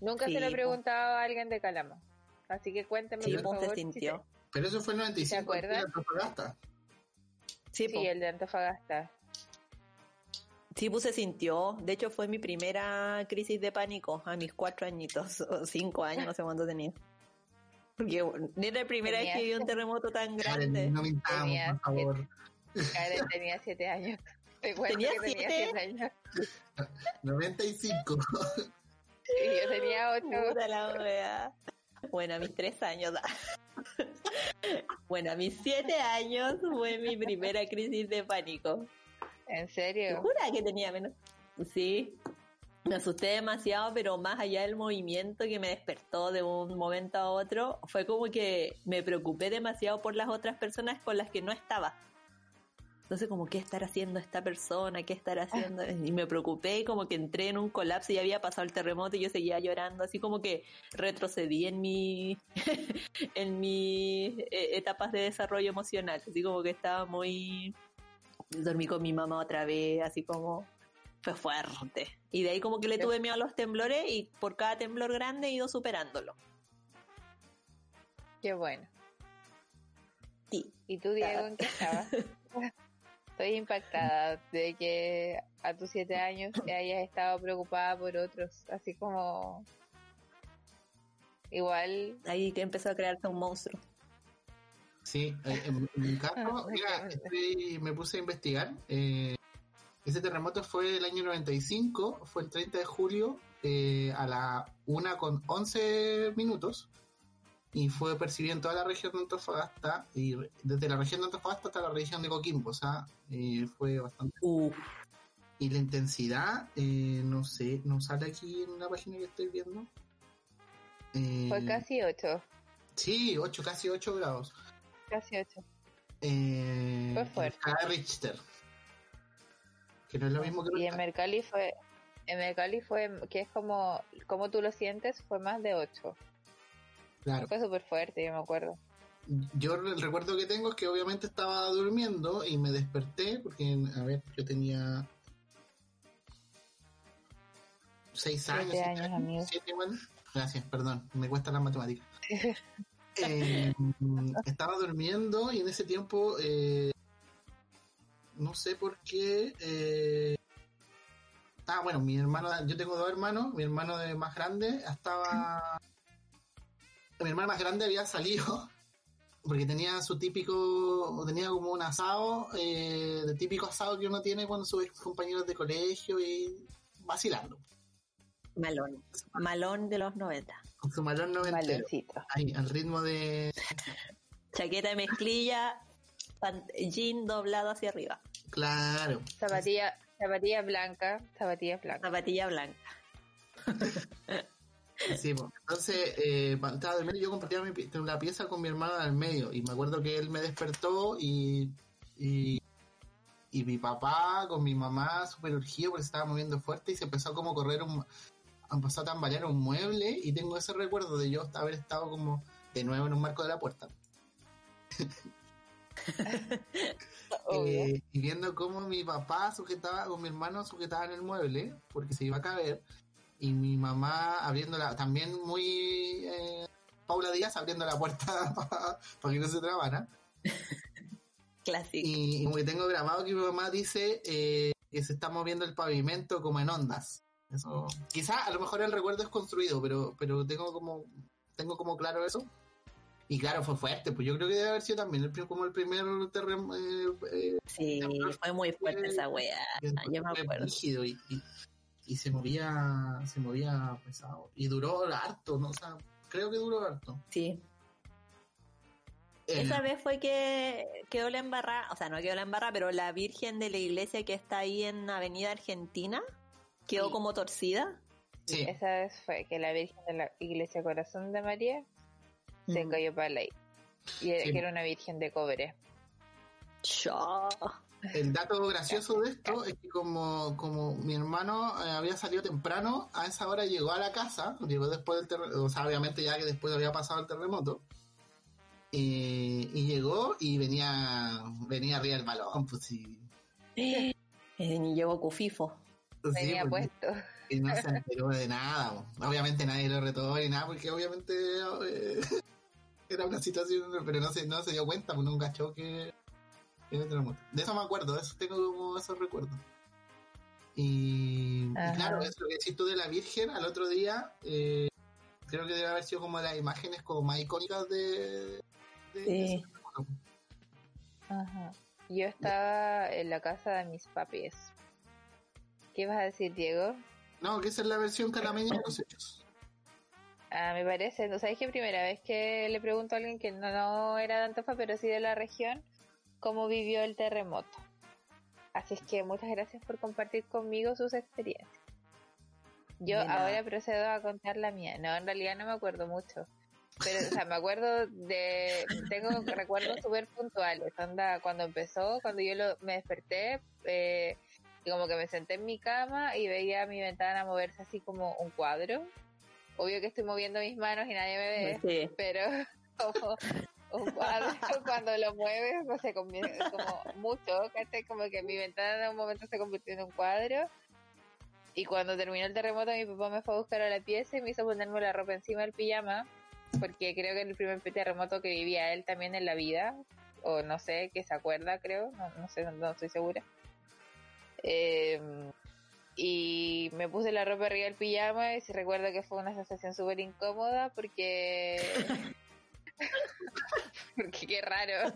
Nunca Sí, se lo he preguntado a alguien de Calama. Así que cuéntame, Sí, por pues se si sintió. Pero eso fue en 95. ¿Se acuerdan? en Antofagasta. Sí. Sí, el de Antofagasta. Sí, pues se sintió. De hecho, fue mi primera crisis de pánico a mis cuatro añitos, o cinco años, no sé cuánto tenía. Porque era la primera vez que vi un terremoto tan Karen, grande. no mintamos, Tenía por favor. Karen tenía siete años. Te ¿Tenía que tenía siete? siete años. 95. Y yo tenía [laughs] ocho. Puta la. Bueno, a mis tres años. [laughs] Bueno, a mis siete años fue mi primera crisis de pánico. ¿En ¿Te serio? jura que tenía menos? Sí. Me asusté demasiado, pero más allá del movimiento que me despertó de un momento a otro, fue como que me preocupé demasiado por las otras personas con las que no estaba. Entonces, como, ¿qué estará haciendo esta persona? ¿Qué estará haciendo? Y me preocupé y como que entré en un colapso y había pasado el terremoto y yo seguía llorando, así como que retrocedí en mi, [laughs] en mis eh, etapas de desarrollo emocional, así como que estaba muy... Dormí con mi mamá otra vez, así como fue fuerte. Y de ahí como que le tuve miedo a los temblores y por cada temblor grande he ido superándolo. Qué bueno. Sí. ¿Y tú, Diego, en qué [laughs] estabas? Estoy impactada de que a tus siete años hayas estado preocupada por otros, así como... Igual, Ahí que empezó a crearse un monstruo. Sí, eh, en, mi caso, Ah, mira, estoy- me puse a investigar. eh, ese terremoto fue el año 95, fue el 30 de julio eh, a la 1 con 11 minutos y fue percibido en toda la región de Antofagasta y desde la región de Antofagasta hasta la región de Coquimbo, o sea, eh, fue bastante. Uf. Y la intensidad, eh, no sé, no sale aquí en la página que estoy viendo. Eh, fue casi ocho, Sí, 8, casi 8 grados. casi ocho. Eh, Fue fuerte. en escala Richter. Que no es lo mismo que Y en Mercalli fue, en Mercalli fue, que es como, como tú lo sientes, fue más de ocho. Claro. Fue súper fuerte, yo me acuerdo. Yo el recuerdo que tengo es que obviamente estaba durmiendo y me desperté porque, a ver, yo tenía seis años. Siete siete años, amigo. siete, bueno. Gracias, perdón, me cuesta la matemática. [laughs] Eh, estaba durmiendo y en ese tiempo, eh, no sé por qué. Eh, ah, bueno, mi hermano, yo tengo dos hermanos, mi hermano de más grande estaba. Mi hermano más grande había salido [laughs] porque tenía su típico, tenía como un asado, eh, de típico asado que uno tiene cuando sus compañeros de colegio y vacilando. Malón. Malón de los 90. Con su malón noventero. Maloncito. Ahí, al ritmo de. [laughs] Chaqueta de mezclilla, jean doblado hacia arriba. Claro. Zapatilla, zapatilla blanca, zapatilla blanca. Zapatilla blanca. [laughs] Sí, pues. Entonces, eh, estaba durmiendo, yo compartía mi la pieza con mi hermano al medio. Y me acuerdo que él me despertó y. y y mi papá con mi mamá súper urgido porque se estaba moviendo fuerte y se empezó a como correr un, empezó a tambalear un mueble y tengo ese recuerdo de yo haber estado como de nuevo en un marco de la puerta. [laughs] [laughs] Eh, y viendo cómo mi papá sujetaba, o mi hermano sujetaba en el mueble, porque se iba a caer, y mi mamá abriéndola, también muy eh, Paula Díaz abriendo la puerta [laughs] para que no se trabara. [laughs] Clásico. Y, y tengo grabado que mi mamá dice eh, que se está moviendo el pavimento como en ondas. Eso, quizá a lo mejor el recuerdo es construido, pero, pero tengo como, tengo como claro eso. Y claro, fue fuerte, pues yo creo que debe haber sido también el, como el primer terremoto. Sí, fue muy fuerte esa weá. Yo me acuerdo. rígido y, y, y se movía, se movía pesado. Y duró harto, ¿no? O sea, creo que duró harto. Sí. Esa vez fue que quedó la embarrada, o sea, no quedó la embarrada, pero la Virgen de la iglesia que está ahí en Avenida Argentina quedó Sí. como torcida. sí, Esa vez fue que la Virgen de la Iglesia Corazón de María se Mm. cayó para la Y era, Sí. que era una Virgen de cobre. Chao. El [laughs] dato gracioso de esto es que como, como mi hermano eh, había salido temprano, a esa hora llegó a la casa, llegó después del terremoto, o sea, obviamente ya que después había pasado el terremoto, eh, y llegó y venía venía arriba del balón, pues sí. Eh, Ni llegó Cufifo. Sí, Venía pues, puesto. y no se enteró de nada. po. Obviamente nadie lo retó ni nada, porque obviamente eh, [laughs] era una situación, pero no se, no se dio cuenta, pues nunca cachó que, De eso me acuerdo, de eso tengo como esos recuerdos. Y, claro, eso que decís tú de la Virgen, al otro día, eh, creo que debe haber sido como las imágenes como más icónicas de... de- Sí. Ajá. Yo estaba en la casa de mis papis. ¿Qué vas a decir, Diego? No, que esa es la versión canameña de los hechos. Ah, me parece, no sabes que primera vez que le pregunto a alguien que no, no era de Antofa, pero sí de la región, cómo vivió el terremoto. Así es que muchas gracias por compartir conmigo sus experiencias. Yo nada. ahora procedo a contar la mía. No, en realidad no me acuerdo mucho. Pero, o sea, me acuerdo de... Tengo recuerdos súper puntuales. Onda, cuando empezó, cuando yo lo- me desperté, eh, y como que me senté en mi cama y veía mi ventana moverse así como un cuadro. Obvio que estoy moviendo mis manos y nadie me ve, Sí. pero [laughs] como un cuadro [laughs] cuando lo mueves se convierte como mucho. Como que mi ventana en un momento se convirtió en un cuadro y cuando terminó el terremoto mi papá me fue a buscar a la pieza y me hizo ponerme la ropa encima del pijama porque creo que el primer terremoto que vivía él también en la vida o no sé, que se acuerda creo, no, no sé, no, estoy segura. Eh, y me puse la ropa arriba del pijama y recuerdo que fue una sensación súper incómoda porque [laughs] porque qué raro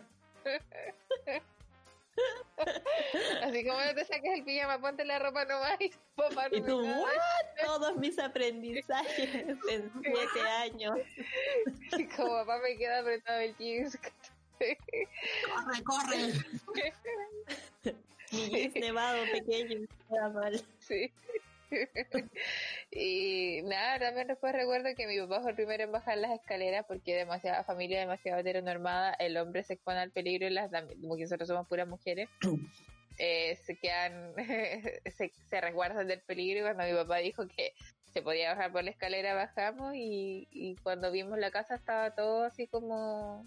así como no te saques el pijama ponte la ropa nomás y papá no Y me tú. ¿what? Todos mis aprendizajes en siete años. y como papá me queda apretado el jeans ¡Corre, corre! Mi jeans nevado pequeño, nada mal. Sí. [laughs] y nada, también después recuerdo que mi papá fue el primero en bajar las escaleras porque demasiada familia, demasiado heteronormada, el hombre se expone al peligro y las como que nosotros somos puras mujeres, [coughs] eh, se quedan, [laughs] se, se resguardan del peligro y cuando mi papá dijo que se podía bajar por la escalera bajamos y, y cuando vimos la casa estaba todo así como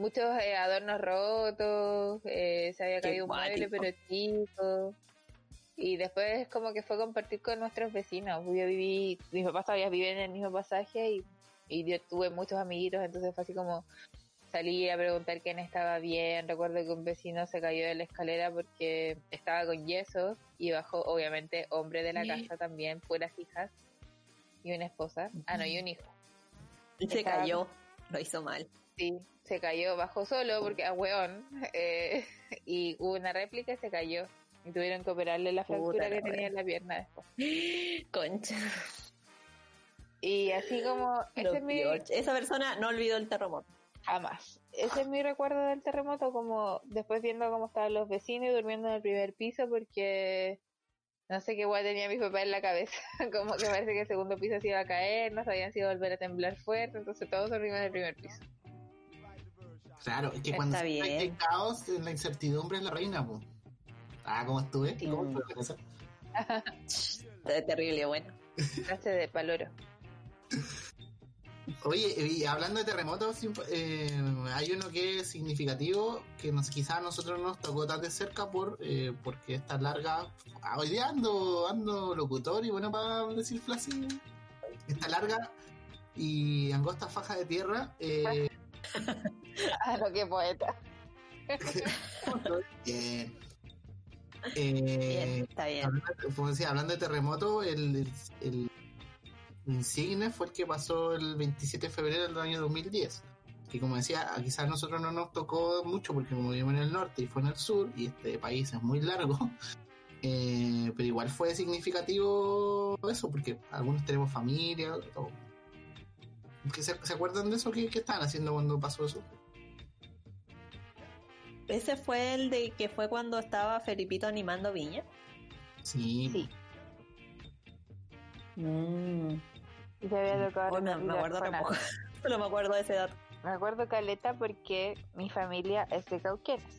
muchos eh, adornos rotos, eh, se había Qué caído un mueble pero chico. Y después como que fue compartir con nuestros vecinos. Yo viví, mis papás todavía viven en el mismo pasaje y, y yo tuve muchos amiguitos, entonces fue así como salir a preguntar quién estaba bien. Recuerdo que un vecino se cayó de la escalera porque estaba con yeso y bajó, obviamente, hombre de la casa también, puras hijas y una esposa. Ah, no, y un hijo. Y se Estaba- cayó, lo hizo mal. Sí, se cayó, bajó solo porque a hueón. [laughs] eh, y hubo una réplica y se cayó. Y tuvieron que operarle la fractura que tenía en la pierna después. [gasps] Concha. Y así como, ese es mi. Esa persona no olvidó el terremoto. jamás. Ese es mi recuerdo del terremoto, como después viendo cómo estaban los vecinos y durmiendo en el primer piso porque no sé qué guay tenía mi papá en la cabeza. [laughs] como que parece que el segundo piso se iba a caer, no sabían si iba a volver a temblar fuerte, entonces todos dormimos en el primer piso. Claro, es que cuando Está hay bien. caos, la incertidumbre es la reina, po. Ah, ¿cómo estuve? Sí. ¿Cómo con eso? Terrible, bueno. Clase de paloro. Oye, y hablando de terremotos, eh, hay uno que es significativo, que nos, quizás a nosotros no nos tocó tan de cerca por eh, porque está larga. Ah, hoy día ando, ando locutor y bueno, para decir así, está larga y angosta faja de tierra. Eh, [laughs] Ah, lo que poeta. [laughs] bien. Eh, Bien, está bien. hablando, como decía, hablando de terremoto, el, el, el- insigne fue el que pasó el 27 de febrero del año 2010. Que como decía, quizás a nosotros no nos tocó mucho porque como vivimos en el norte y fue en el sur y este país es muy largo. [laughs] eh, pero igual fue significativo eso porque algunos tenemos familia. ¿Que se, ¿Se acuerdan de eso? ¿Qué, qué estaban haciendo cuando pasó eso? Ese fue el de que fue cuando estaba Felipito animando Viña. Sí, Sí. Mm. Y se había tocado Oh, no, me acuerdo tampoco. [laughs] No me acuerdo de ese dato. Me acuerdo caleta porque mi familia es de Cauquenes.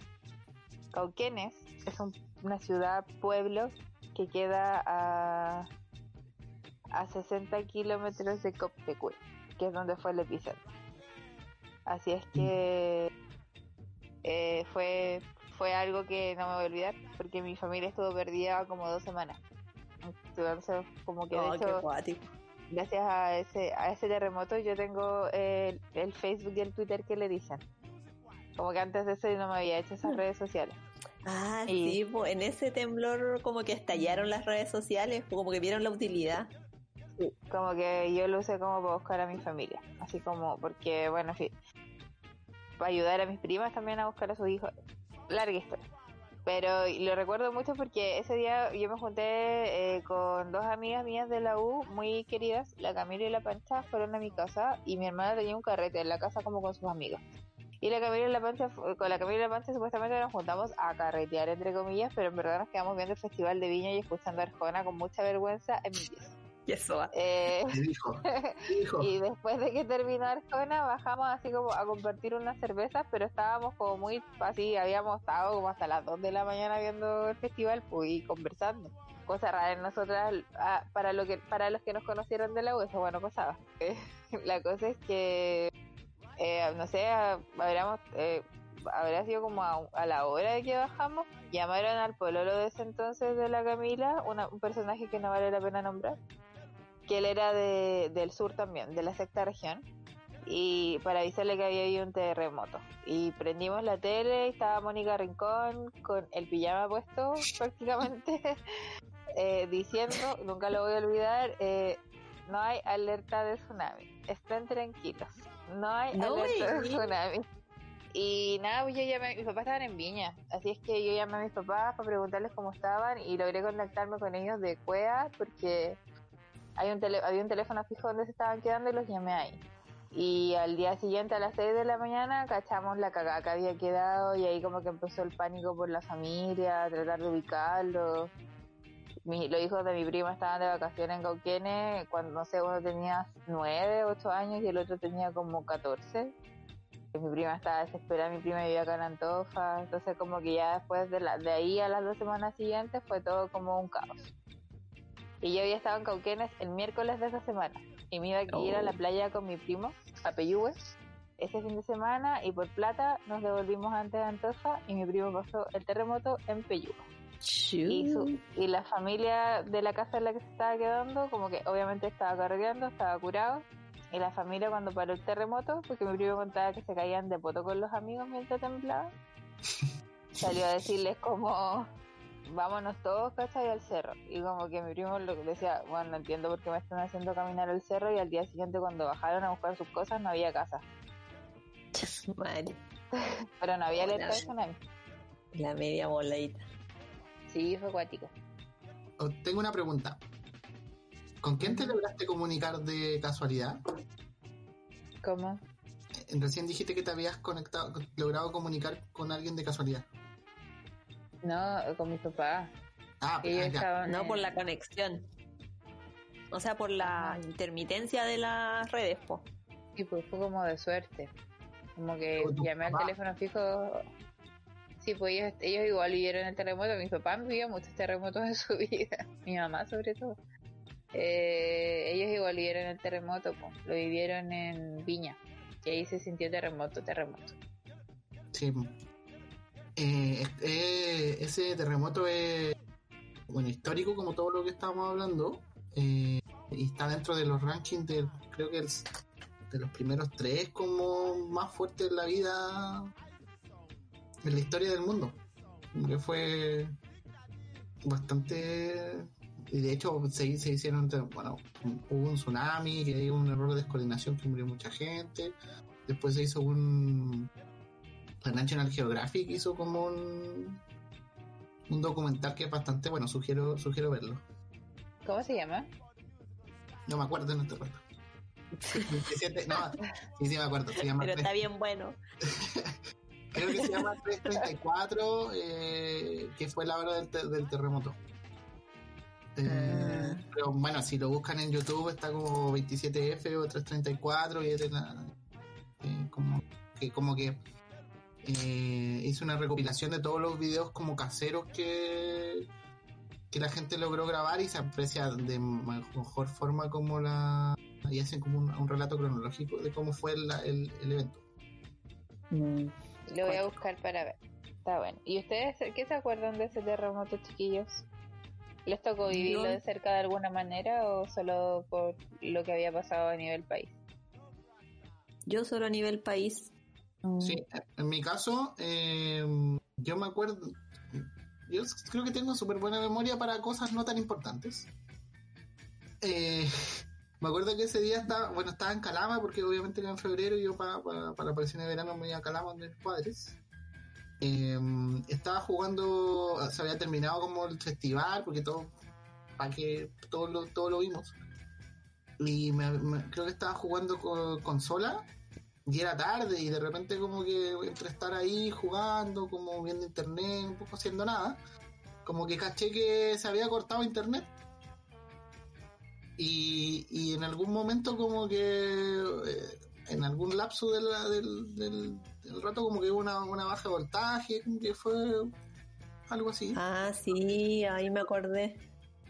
Cauquenes es un- una ciudad, pueblo, que queda a, a 60 kilómetros de Coptecue, que es donde fue el epicentro. Así es que eh, fue, fue algo que no me voy a olvidar, porque mi familia estuvo perdida como dos semanas. Entonces, como que de Oh, hecho, gracias a ese, a ese terremoto yo tengo el, el Facebook y el Twitter que le dicen. Como que antes de eso yo no me había hecho esas redes sociales. Ah, Y- sí, po, en ese temblor como que estallaron las redes sociales, como que vieron la utilidad. Como que yo lo usé como para buscar a mi familia. Así como, porque, bueno, en fin, ayudar a mis primas también a buscar a sus hijos. Larga historia. Pero lo recuerdo mucho porque ese día yo me junté eh, con dos amigas mías de la U muy queridas, la Camila y la Pancha, fueron a mi casa y mi hermana tenía un carrete en la casa como con sus amigos. Y la Camila y la Pancha, con la Camila y la Pancha supuestamente nos juntamos a carretear entre comillas, pero en verdad nos quedamos viendo el Festival de Viña y escuchando Arjona con mucha vergüenza en mi pieza. Eh, ¿Qué dijo? [laughs] ¿Qué dijo? y después de que terminó Arjona, bajamos así como a compartir unas cervezas, pero estábamos como muy así, habíamos estado como hasta las 2 de la mañana viendo el festival pues, y conversando. Cosa rara en nosotras, ah, para, lo que, para los que nos conocieron de la U, eso bueno pasaba. [laughs] la cosa es que, eh, no sé, ah, habríamos, eh, habría sido como a, a la hora de que bajamos, llamaron al pololo de ese entonces de la Camila, una- un personaje que no vale la pena nombrar que él era de, del sur también, de la sexta región, y para avisarle que había habido un terremoto. Y prendimos la tele, estaba Mónica Rincón con el pijama puesto [laughs] prácticamente, [laughs] eh, diciendo, nunca lo voy a olvidar, eh, no hay alerta de tsunami, estén tranquilos, no hay No alerta de tsunami. Y nada, pues yo llamé, mis papás estaban en Viña, así es que yo llamé a mis papás para preguntarles cómo estaban y logré contactarme con ellos de Cuea porque hay un tele- había un teléfono fijo donde se estaban quedando y los llamé ahí. Y al día siguiente a las 6 de la mañana cachamos la cagada que había quedado y ahí como que empezó el pánico por la familia, tratar de ubicarlo. Mi- los hijos de mi prima estaban de vacaciones en Cauquenes cuando, no sé, uno tenía 9, 8 años y el otro tenía como 14. Y mi prima estaba desesperada, mi prima vivía acá en Antofa, entonces como que ya después de, la, de ahí a las dos semanas siguientes fue todo como un caos. Y yo había estado en Cauquenes el miércoles de esa semana. Y me iba a ir a la playa con mi primo, a Peyúgue, ese fin de semana. Y por plata nos devolvimos antes de Antofa. Y mi primo pasó el terremoto en Peyúgue. Y, su, y la familia de la casa en la que se estaba quedando, como que obviamente estaba cargando, estaba curado. Y la familia cuando paró el terremoto, porque mi primo contaba que se caían de poto con los amigos mientras temblaba, salió a decirles como, vámonos todos, ¿cachai? Al cerro. Y como que mi primo lo decía, bueno, no entiendo por qué me están haciendo caminar al cerro y al día siguiente cuando bajaron a buscar sus cosas no había casa. Madre, [laughs] Pero no había alerta de tsunami. la media voladita. Sí, fue acuático. Oh, Tengo una pregunta. ¿Con quién te lograste comunicar de casualidad? ¿Cómo? Eh, Recién dijiste que te habías conectado, logrado comunicar con alguien de casualidad. No, con mi papá. Ah, Ellos ah, estaban No en- por la conexión. O sea, por la Ajá. intermitencia de las redes, po. Sí, pues fue como de suerte. Como que llamé al papá. teléfono fijo. Sí, pues ellos, ellos igual vivieron el terremoto. Mis papás han vivido muchos terremotos en su [laughs] vida. Mi mamá, sobre todo. Eh, ellos igual vivieron el terremoto, pues. Lo vivieron en Viña. Y ahí se sintió terremoto, terremoto. Sí. Eh, eh, ese terremoto es bueno histórico como todo lo que estábamos hablando eh, y está dentro de los rankings de creo que es de los primeros tres como más fuertes en la vida en la historia del mundo que fue bastante y de hecho se, se hicieron, bueno, hubo un tsunami, que hubo un error de descoordinación que murió mucha gente. Después se hizo un... La National Geographic hizo como un, un documental que es bastante bueno, sugiero, sugiero verlo. ¿Cómo se llama? No me acuerdo este rato. 27, no, sí, sí me acuerdo. Se llama Pero está bien bueno. [laughs] Creo que se llama 334, eh, que fue la hora del, te- del terremoto. Eh, Pero bueno, si lo buscan en YouTube está como 27F o 334 y la- eh, como que como que eh, hizo una recopilación de todos los videos como caseros que que la gente logró grabar y se aprecia de mejor forma como la y hacen como un, un relato cronológico de cómo fue la- el, el evento. Lo voy a buscar para ver. Está bueno. ¿Y ustedes qué se acuerdan de ese terremoto, chiquillos? ¿Les tocó vivirlo de cerca de alguna manera o solo por lo que había pasado a nivel país? Yo solo a nivel país. Sí, en mi caso, eh, yo me acuerdo, yo creo que tengo súper buena memoria para cosas no tan importantes. Eh, [laughs] me acuerdo que ese día estaba, bueno, estaba en Calama, porque obviamente era en febrero y yo para, para, para la vacaciones de verano me iba a Calama con mis padres. Eh, estaba jugando, se había terminado como el festival, porque todo, para que todo lo, todo lo vimos. Y me- me- creo que estaba jugando con consola y era tarde y de repente como que entre estar ahí jugando, como viendo internet, un poco haciendo nada, como que caché que se había cortado internet. Y, y en algún momento como que eh, en algún lapso de la- del, del- del rato como que hubo una, una baja de voltaje, como que fue algo así. Ah, sí, ahí me acordé.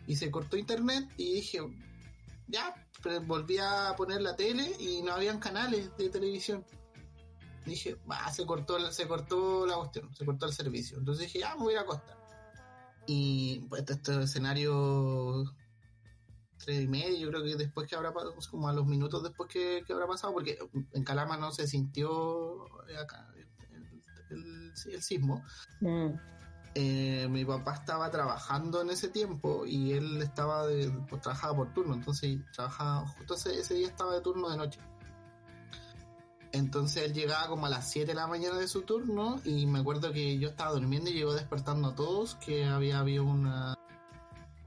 y se cortó internet y dije, ya, volví a poner la tele y no habían canales de televisión. Dije, va, se cortó, se cortó la cuestión, se cortó el servicio. Entonces dije, ya, me voy a ir a acostar. Y pues este escenario tres y medio, yo creo que después que habrá pasado, como a los minutos después que, que habrá pasado, porque en Calama no se sintió el, sismo, eh, mi papá estaba trabajando en ese tiempo y él estaba de, pues, trabajaba por turno, entonces trabajaba, justo ese, ese día estaba de turno de noche. Entonces él llegaba como a las 7 de la mañana de su turno y me acuerdo que yo estaba durmiendo y llegó despertando a todos que había habido una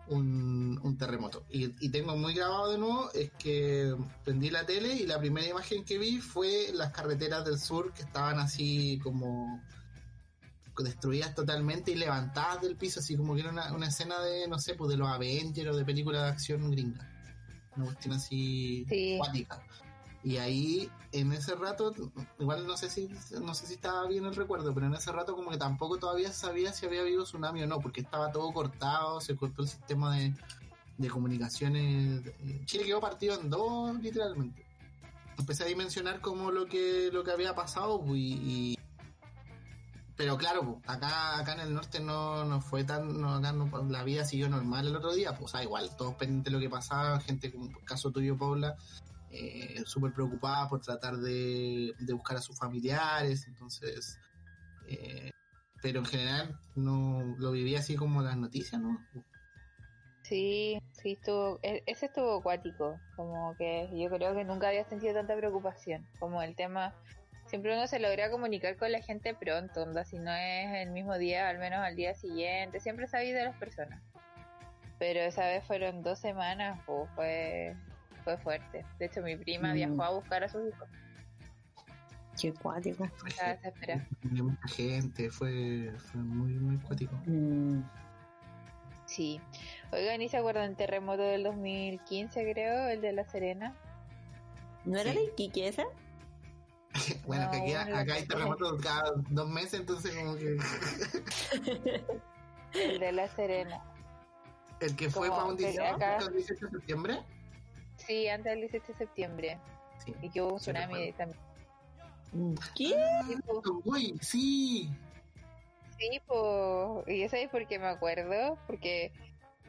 un, un terremoto. Y, y tengo muy grabado de nuevo es que prendí la tele y la primera imagen que vi fue las carreteras del sur que estaban así como destruidas totalmente y levantadas del piso, así como que era una, una escena de, no sé, pues de los Avengers o de película de acción gringa. Una cuestión así Sí. Y ahí, en ese rato, igual no sé si no sé si estaba bien el recuerdo, pero en ese rato como que tampoco todavía sabía si había habido tsunami o no, porque estaba todo cortado, se cortó el sistema de, de comunicaciones. Chile quedó partido en dos, literalmente. Empecé a dimensionar como lo que lo que había pasado pues, y, y- pero claro, pues, acá acá en el norte no, no fue tan, no, acá no- la vida siguió normal el otro día, pues ah, igual, todos pendientes de lo que pasaba, gente como el caso tuyo, Paula, eh, súper preocupada por tratar de, de buscar a sus familiares, entonces, eh, pero en general no lo viví así como las noticias, ¿no? Sí, sí, estuvo, e- ese estuvo acuático, como que yo creo que nunca había sentido tanta preocupación, como el tema, siempre uno se logra comunicar con la gente pronto, onda, si no es el mismo día, al menos al día siguiente, siempre sabéis de las personas. Pero esa vez fueron dos semanas, pues, fue, fue fuerte. De hecho, mi prima Mm. viajó a buscar a sus hijos. Qué cuático. Murió mucha gente, fue, fue muy, muy cuático. Sí. Oigan, ¿y se acuerdan del terremoto del 2015, creo, el de La Serena? ¿No era Sí. de Iquique esa? [laughs] Bueno, que aquí, bueno, acá hay terremotos cada dos meses, entonces como que [laughs] El de La Serena. el que fue para un que 18, acá- el 18 de septiembre, Sí, antes del 18 de septiembre. sí. Y que hubo un tsunami también. ¿Qué? Sí, po. Uy, sí, Sí, po. y eso es porque me acuerdo, porque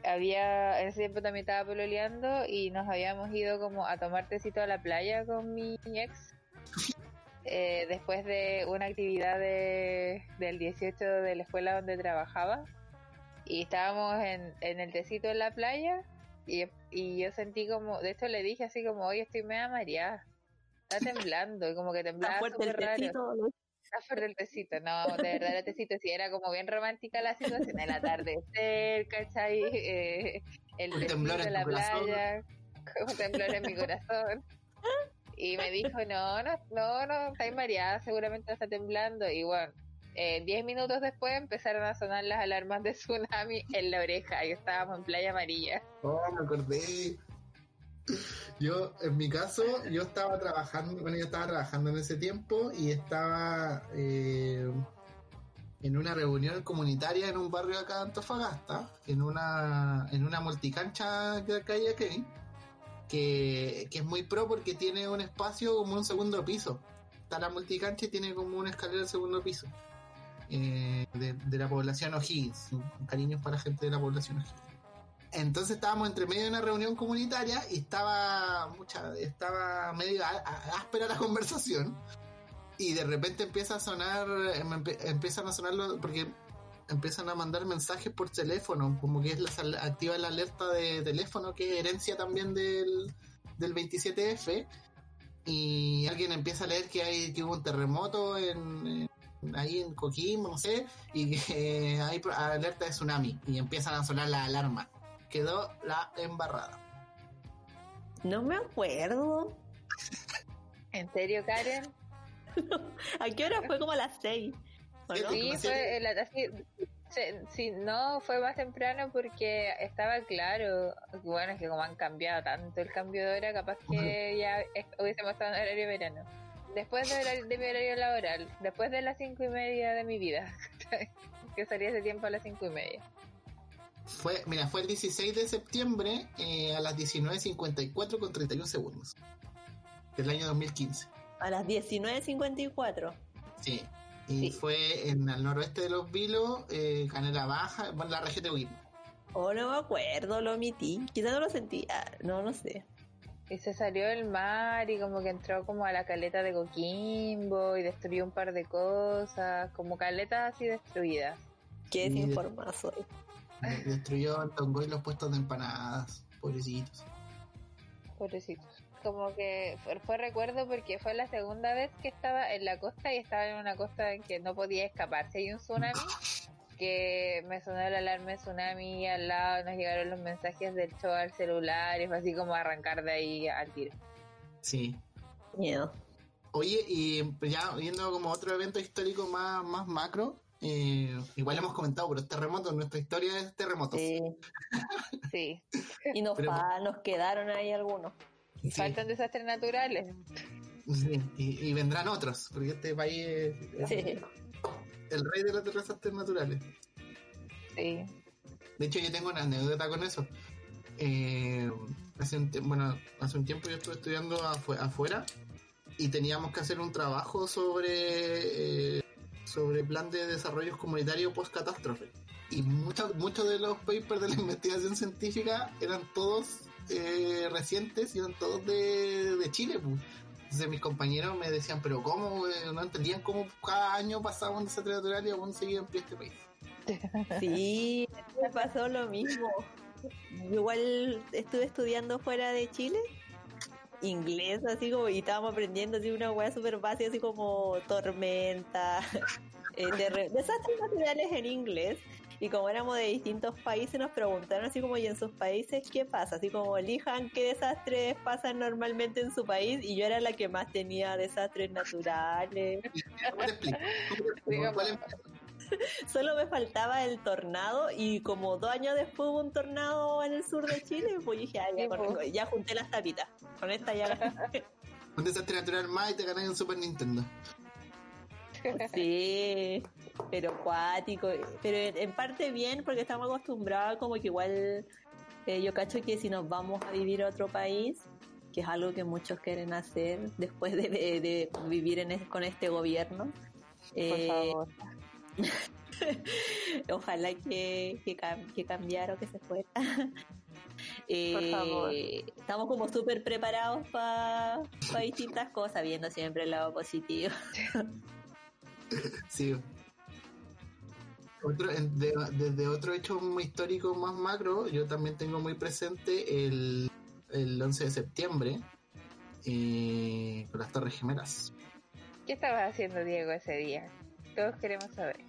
había, en ese tiempo también estaba pololeando y nos habíamos ido como a tomar tecito a la playa con mi ex. Eh, después de una actividad de, del 18 de la escuela donde trabajaba. y estábamos en, en el tecito en la playa y, y yo sentí como, de hecho le dije así como, hoy estoy media mareada, está temblando y como que temblaba Está fuerte el súper raro. tecito, ¿no? Está fuerte el tecito, no, de verdad el tecito sí era como bien romántica la situación, el atardecer, ¿cachai? Eh, el Un tecito temblor en la tu corazón. playa, un temblor en mi corazón. Y me dijo, no, no, no, no, está mareada, seguramente está temblando. Y bueno, eh, diez minutos después empezaron a sonar las alarmas de tsunami en la oreja y estábamos en Playa Amarilla. Oh, me acordé. Yo, en mi caso, yo estaba trabajando, bueno, yo estaba trabajando en ese tiempo y estaba eh, en una reunión comunitaria en un barrio acá de Antofagasta, en una, en una multicancha que hay aquí, que, que es muy pro porque tiene un espacio como un segundo piso. Está la multicancha y tiene como una escalera al segundo piso. eh, de, de la población O'Higgins. Cariños para gente de la población O'Higgins. Entonces estábamos entre medio de una reunión comunitaria y estaba mucha, estaba medio á- á- áspera la [laughs] conversación y de repente empieza a sonar, em- empe- empiezan a sonar los- porque empiezan a mandar mensajes por teléfono, como que es la, sal- activa la alerta de teléfono que es herencia también del, del 27F y alguien empieza a leer que hay que hubo un terremoto en, en- ahí en Coquimbo, no sé, y que [laughs] hay alerta de tsunami y empiezan a sonar las alarmas. Quedó la embarrada. No me acuerdo. ¿En serio, Karen? [laughs] ¿A qué hora fue? [laughs] Como a las seis. Sí, fue el, así, se- sí, no, fue más temprano porque estaba claro, bueno, es que como han cambiado tanto el cambio de hora, capaz que [laughs] ya es- hubiésemos estado en horario de verano. Después de mi horario laboral, después de las cinco y media de mi vida, [laughs] que salía ese tiempo a las cinco y media. Fue, mira, fue el 16 de septiembre eh, a las 19.54 con 31 segundos. Del año 2015. A las 19.54. Sí. Y fue en el noroeste de los Vilos, eh, Canela Baja, bueno, la región de. Oh, no me acuerdo, lo omití. Quizás no lo sentí. Ah, no, no sé. Y se salió del mar y como que entró como a la caleta de Coquimbo y destruyó un par de cosas, como caletas así destruidas. Qué soy. Eh, Destruyó Antongoy los puestos de empanadas. Pobrecitos. Pobrecitos. Como que fue, fue recuerdo porque fue la segunda vez que estaba en la costa y estaba en una costa en que no podía escapar. Si hay un tsunami, que me sonó el alarma de tsunami y al lado nos llegaron los mensajes del show al celular y fue así como arrancar de ahí al tiro. Sí. Miedo. Oye, y ya viendo como otro evento histórico más, más macro, eh, igual hemos comentado, pero terremotos, nuestra historia es terremotos. Sí. Sí. Y nos, Pero- fa- nos quedaron ahí algunos. Sí, Faltan desastres naturales. sí, Y, y vendrán otros, porque este país es, es Sí. el rey de los desastres naturales. Sí. De hecho, yo tengo una anécdota con eso. Eh, hace un bueno, hace un tiempo yo estuve estudiando afu- afuera y teníamos que hacer un trabajo sobre eh, sobre plan de desarrollo comunitario post catástrofe. Y muchos muchos de los papers de la investigación científica eran todos eh, recientes y eran todos de, de Chile. pues. Entonces mis compañeros me decían, pero ¿cómo? eh, No entendían cómo cada año pasaba un desastre natural y aún seguía en pie este país. [laughs] Sí, me pasó lo mismo. Igual estuve estudiando fuera de Chile, inglés, así como, y estábamos aprendiendo así una weá super básica, así como tormenta, [laughs] eh, desastres naturales en inglés. Y como éramos de distintos países, nos preguntaron así como, ¿y en sus países qué pasa? Así como, elijan qué desastres pasan normalmente en su país. Y yo era la que más tenía desastres naturales. [laughs] ¿Cómo te explico? ¿Cómo te explico? Digamos. ¿Cuál es- [laughs] Solo me faltaba el tornado y como dos años después hubo un tornado en el sur de Chile, pues dije, ah, ya, con- pues. ya junté las tapitas. Con esta ya [laughs] un desastre natural más y te ganas un Super Nintendo. Sí, pero cuático. Pero en, parte bien porque estamos acostumbrados como que igual eh, yo cacho que si nos vamos a vivir a otro país, que es algo que muchos quieren hacer después de, de- de vivir en es- con este gobierno. Por eh, favor. [laughs] Ojalá que, que, cam- que cambiara o que se fuera. [laughs] Eh, Por favor. Estamos como súper preparados para distintas cosas, viendo siempre el lado positivo. Sí. Otro, en- de- desde otro hecho muy histórico más macro, yo también tengo muy presente el, el 11 de septiembre eh, con las Torres Gemelas. ¿Qué estabas haciendo, Diego, ese día? Todos queremos saberlo.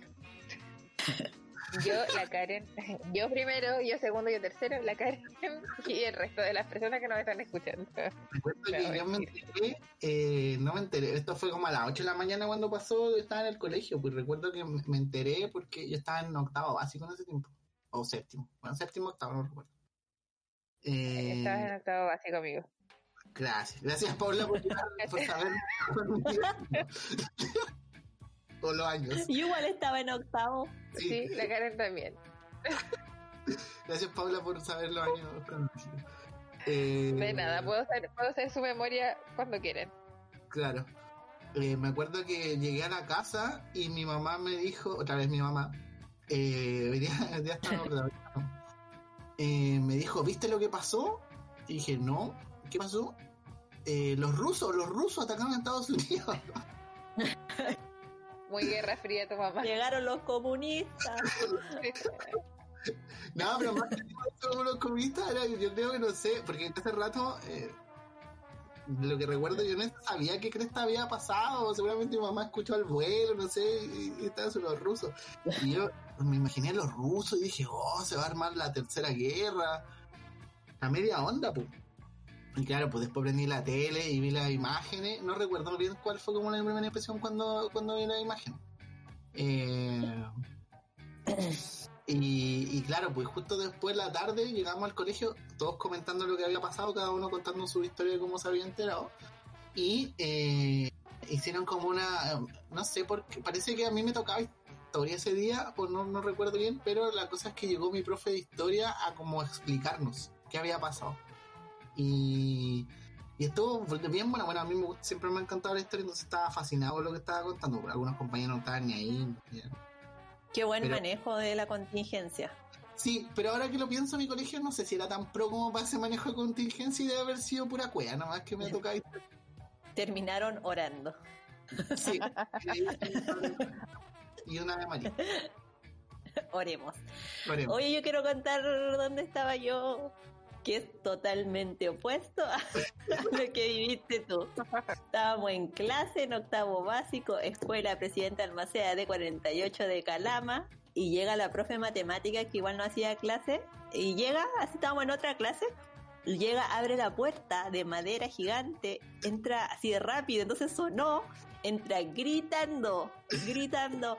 [laughs] Yo, la Karen, [laughs] yo primero, yo segundo, yo tercero, la Karen [laughs] y el resto de las personas que nos están escuchando. Recuerdo No, que yo me enteré, eh, no me enteré, esto fue como a las 8 de la mañana cuando pasó, yo estaba en el colegio, pues recuerdo que me me enteré porque yo estaba en octavo básico en ese tiempo, o séptimo, bueno, séptimo, octavo, no recuerdo. Eh, Estabas en octavo básico, amigo. Gracias, gracias Paula por, [laughs] por saber por los años. Yo [laughs] igual estaba en octavo. Sí, Sí, la Karen también. gracias Paula por saber los años. [laughs] Eh, De nada, puedo hacer, puedo hacer su memoria cuando quieran. Claro. Eh, me acuerdo que llegué a la casa y mi mamá me dijo, otra vez mi mamá, eh, hoy día, [laughs] hoy día estaba acordado, no. Eh, me dijo, ¿viste lo que pasó? Y dije, no, ¿qué pasó? Eh, los rusos, los rusos atacaron a Estados Unidos. Muy guerra fría tu mamá. Llegaron los comunistas. [laughs] No, pero más que como los comunistas, era, yo creo que no sé, porque hace rato, eh, lo que recuerdo yo no sabía qué cresta había pasado, seguramente mi mamá escuchó al vuelo, no sé, y, y estaban sobre los rusos. Y yo me imaginé a los rusos y dije, oh, se va a armar la tercera guerra, a media onda, pues. Y claro, pues después prendí la tele y vi las imágenes, no recuerdo bien cuál fue como la primera impresión cuando, cuando vi la imagen. Eh, y, y claro, pues justo después de la tarde llegamos al colegio, todos comentando lo que había pasado, cada uno contando su historia de cómo se había enterado. Y eh, hicieron como una, no sé, porque parece que a mí me tocaba historia ese día, pues no, no recuerdo bien, pero la cosa es que llegó mi profe de historia a como explicarnos qué había pasado. Y, y estuvo bien bueno, bueno, a mí me siempre me ha encantado la historia, entonces estaba fascinado con lo que estaba contando, pero algunos compañeros no estaban ni ahí. Qué buen Pero- manejo de la contingencia. Sí, pero ahora que lo pienso, mi colegio no sé si era tan pro como para ese manejo de contingencia y debe haber sido pura cueva, nada más que me tocaba Terminaron orando. Sí. [laughs] y una de María. Oremos. Oremos. Oye, yo quiero contar dónde estaba yo, que es totalmente opuesto a [laughs] lo que viviste tú. Estábamos en clase, en octavo básico, escuela Presidenta Almacea de 48 de Calama, y llega la profe de matemáticas que igual no hacía clase, y llega, así estábamos en otra clase, llega, abre la puerta de madera gigante, entra así de rápido, entonces sonó, entra gritando, gritando,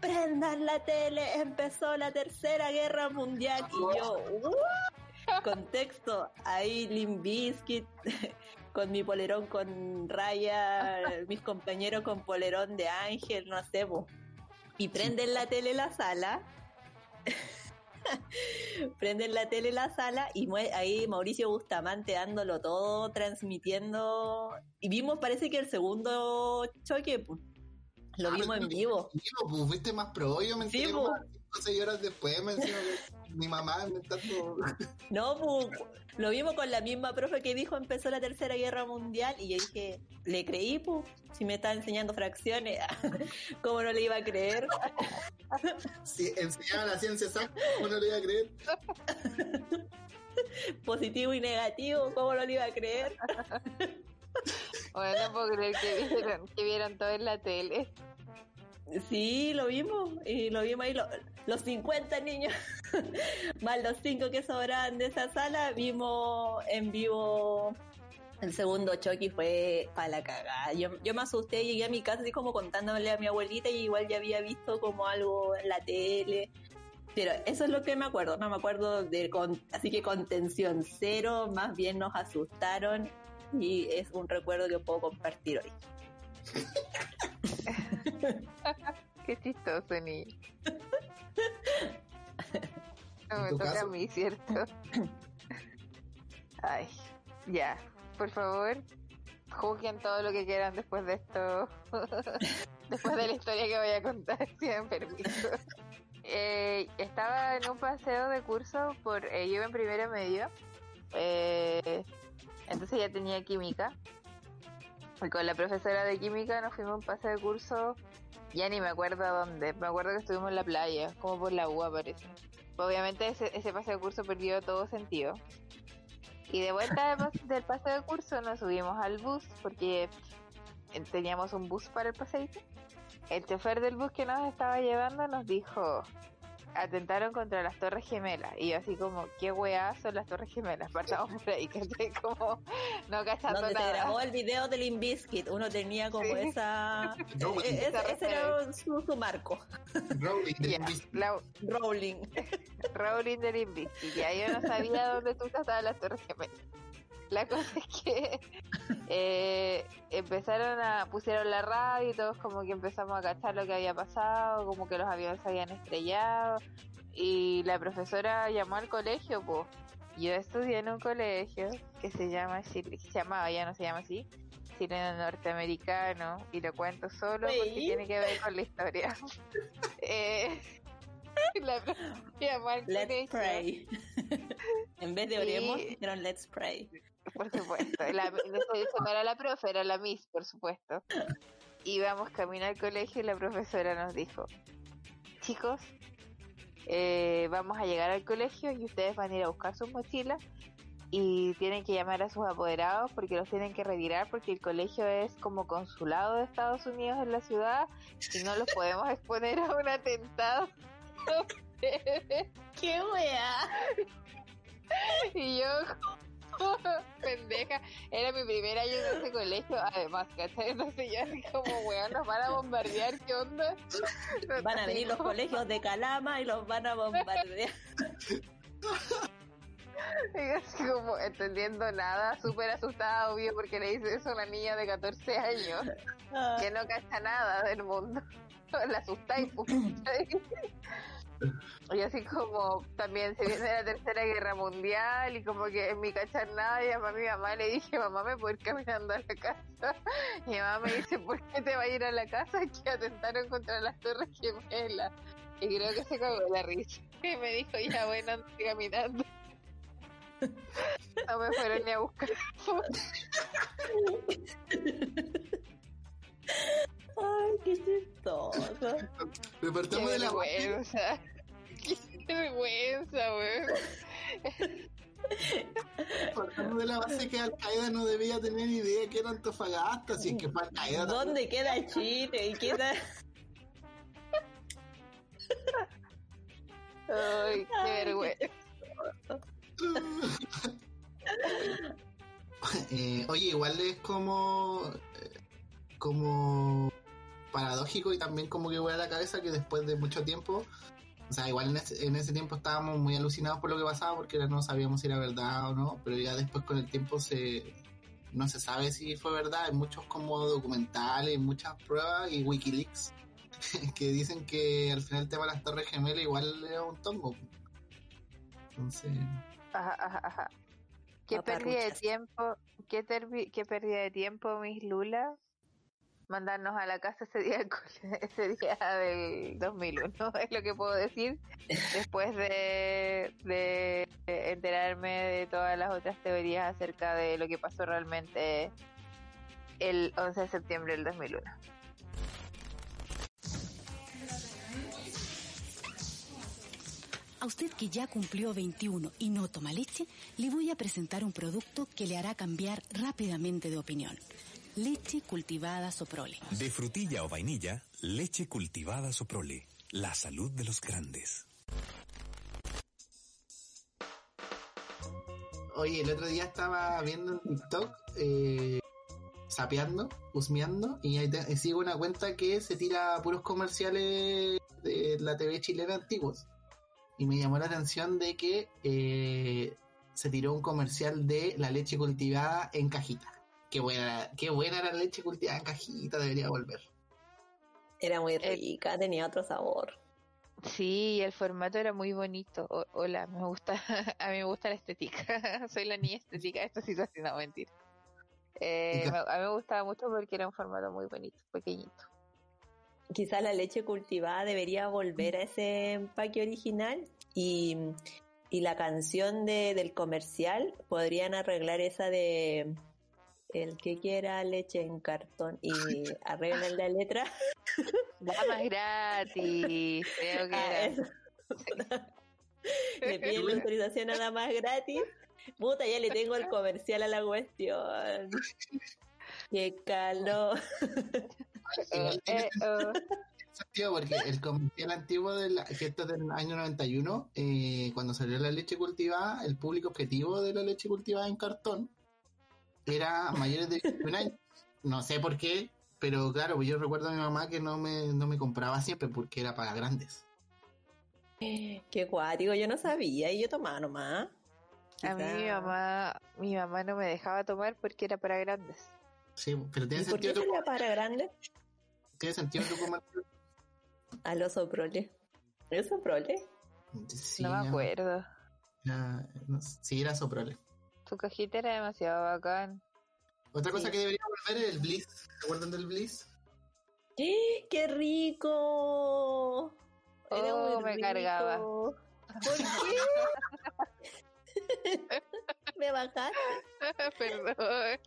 prendan la tele, empezó la tercera guerra mundial y yo, "¿What?". Contexto, ahí Limbiskit [laughs] con mi polerón con raya, mis compañeros con polerón de ángel, no sé, bo. y prenden la tele en la sala. [laughs] prenden la tele la sala y ahí Mauricio Bustamante dándolo todo, transmitiendo. Y vimos, parece que el segundo choque, pues. Lo ah, vimos en vivo. pues, más pro, yo me sí. 6 horas después, me encima mi mamá inventando. No, pues, lo vimos con la misma profe que dijo empezó la tercera guerra mundial y yo dije, le creí, pues, si me está enseñando fracciones, [laughs] ¿cómo no le iba a creer? si enseñaba la ciencia exacta, ¿cómo no le iba a creer? [laughs] Positivo y negativo, ¿cómo no le iba a creer? [laughs] Bueno, no puedo creer que vieron, que vieron todo en la tele. Sí, lo vimos, y lo vimos ahí, lo- los 50 niños, [laughs] más los 5 que sobraban de esa sala, vimos en vivo el segundo choque y fue para la cagada. Yo, yo me asusté, llegué a mi casa así como contándole a mi abuelita y igual ya había visto como algo en la tele. Pero eso es lo que me acuerdo, no me acuerdo de con, así que contención cero, más bien nos asustaron y es un recuerdo que puedo compartir hoy. [laughs] Qué chistoso, ni. [laughs] No ¿En me toca a mí, ¿cierto? [laughs] Ay, ya. Por favor, juzguen todo lo que quieran después de esto. [laughs] después de la historia que voy a contar, si me permiso. Eh, estaba en un paseo de curso por. Eh, yo iba en primero medio. Eh, entonces ya tenía química. Con la profesora de química nos fuimos a un paseo de curso Ya ni me acuerdo a dónde. Me acuerdo que estuvimos en la playa, como por la UA parece. Obviamente ese, ese pase de curso perdió todo sentido. Y de vuelta del pase de curso nos subimos al bus porque eh, teníamos un bus para el paseíto. El chofer del bus que nos estaba llevando nos dijo, atentaron contra las Torres Gemelas. Y yo así como, ¿qué weá son las Torres Gemelas? Partamos por [laughs] ahí, que estoy como no cachando Donde se nada. grabó el video del Limbiskit, uno tenía como Sí. esa... Eh, ese, ese era su, su marco. [laughs] Rowling Rowling. Rowling del Invisible. Ya yo no sabía dónde tú estaban las Torres Gemelas. La cosa es que eh, empezaron a, pusieron la radio y todos como que empezamos a cachar lo que había pasado, como que los aviones se habían estrellado y la profesora llamó al colegio, pues. Yo estudié en un colegio que se llama Chile, se llamaba, ya no se llama así, chileno norteamericano, y lo cuento solo porque tiene que ver con la historia. [laughs] eh, [laughs] la Let's pray. [laughs] en vez de Sí. oremos, dijeron let's pray. Por supuesto. La, eso, eso no era la profe, era la Miss, por supuesto. Íbamos camino al colegio y la profesora nos dijo, chicos, eh, vamos a llegar al colegio y ustedes van a ir a buscar sus mochilas y tienen que llamar a sus apoderados porque los tienen que retirar porque el colegio es como consulado de Estados Unidos en la ciudad y no los podemos exponer a un atentado. [laughs] ¡Qué wea! [laughs] Y yo, [laughs] pendeja, era mi primer año en ese colegio, además, ¿cachai? Entonces yo así como, weón, nos van a bombardear, ¿qué onda? Van a venir los colegios de Calama y los van a bombardear. Y así como, entendiendo nada, súper asustada, obvio, porque le hice eso a una niña de 14 años, que no cacha nada del mundo. La asustáis, pues. [clears throat] Y así como también se viene la tercera guerra mundial y como que en mi cachar nada llamé a mi mamá le dije mamá me puedo ir caminando a la casa y [laughs] mi mamá me dice ¿por qué te va a ir a la casa? que atentaron contra las torres gemelas y creo que se cagó la risa. Y me dijo ya bueno ando caminando no me fueron ni a buscar [laughs] Ay, qué chistoso. Pero qué partamos de la vergüenza qué vergüenza weón partamos de la base que Al Qaeda no debía tener idea que era Antofagasta, si es que fue Al Qaeda. ¿Dónde queda Chile? ¿Y queda... ay qué vergüenza [laughs] Eh, oye, igual es como eh, como paradójico y también como que voy a la cabeza que después de mucho tiempo, o sea, igual en ese, en ese tiempo estábamos muy alucinados por lo que pasaba porque no sabíamos si era verdad o no, pero ya después con el tiempo se no se sabe si fue verdad, hay muchos como documentales, muchas pruebas y Wikileaks [laughs] que dicen que al final el tema de las torres gemelas igual era un tongo. Entonces, Ajá, ajá, ajá. Qué pérdida de tiempo, qué, qué pérdida de tiempo, mis Lula, mandarnos a la casa ese día, [laughs] ese día del 2001, es lo que puedo decir, después de, de enterarme de todas las otras teorías acerca de lo que pasó realmente el 11 de septiembre del 2001. A usted que ya cumplió 21 y no toma leche, le voy a presentar un producto que le hará cambiar rápidamente de opinión. Leche cultivada Soprole. De frutilla o vainilla, leche cultivada Soprole. La salud de los grandes. Oye, el otro día estaba viendo en TikTok, eh, sapeando, husmeando, y ahí te- sigo una cuenta que se tira puros comerciales de la TV chilena antiguos. Y me llamó la atención de que eh, se tiró un comercial de la leche cultivada en cajita. Qué buena, qué buena la leche cultivada en cajita, debería volver. Era muy Eh, rica, tenía otro sabor. Sí, el formato era muy bonito. O- hola, me gusta, [laughs] a mí me gusta la estética. [laughs] Soy la niña estética de esta situación, no mentira. Eh, me- a mí me gustaba mucho porque era un formato muy bonito, pequeñito. Quizás la leche cultivada debería volver a ese empaque original y, y la canción de, del comercial podrían arreglar esa de el que quiera leche en cartón y arreglan la letra [laughs] Damas gratis, creo que Ah, era. Le piden la autorización nada más gratis. Puta, ya le tengo el comercial a la cuestión. Qué calor. Igual tiene Eh, oh. sentido porque el comercial antiguo de la, que esto es del año 91, eh, cuando salió la leche cultivada, el público objetivo de la leche cultivada en cartón era mayores de [laughs] 21 años. No sé por qué, pero claro, yo recuerdo a mi mamá que no me, no me compraba siempre porque era para grandes. Qué guático, yo no sabía y yo tomaba nomás. A mí mi mamá, mi mamá no me dejaba tomar porque era para grandes. Sí, pero tiene ¿Y por qué sentido, tu, sería para grande? tiene sentido tu comercial. A los soprole. ¿Es soprole? Sí, no me acuerdo. era- no sí, era soprole. Tu cajita era demasiado bacán. Otra cosa Sí. que debería volver es el Bliss. ¿Se acuerdan del Bliss? ¡Eh, ¡Qué rico! Era Oh, muy me rico. cargaba. ¿Por qué? [laughs] me bajaste. [laughs] Perdón.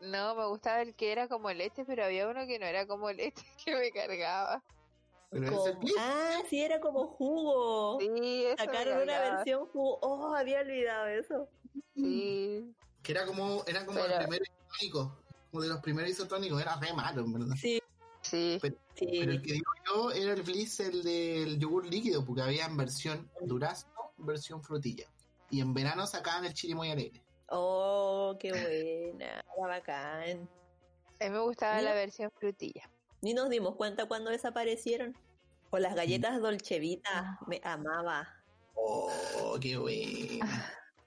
No, me gustaba el que era como leche, pero había uno que no era como leche [laughs] que me cargaba. Como-. Ah, sí, era como jugo. Sí, eso me Sacaron una versión jugo. Oh, había olvidado eso. Sí. Que era como, era como Pero- el primer isotónico. Como de los primeros isotónicos. Era re malo, en verdad. Sí, Sí. Pero, sí. pero el que digo yo era el Bliss, el del yogur líquido, porque había en versión durazno, versión frutilla. Y en verano sacaban el chile muy alegre. Oh, qué buena. Era bacán. A mí me gustaba la versión frutilla. Ni nos dimos cuenta cuando desaparecieron. O las galletas Dolce Vita. Me amaba. Oh, qué bueno.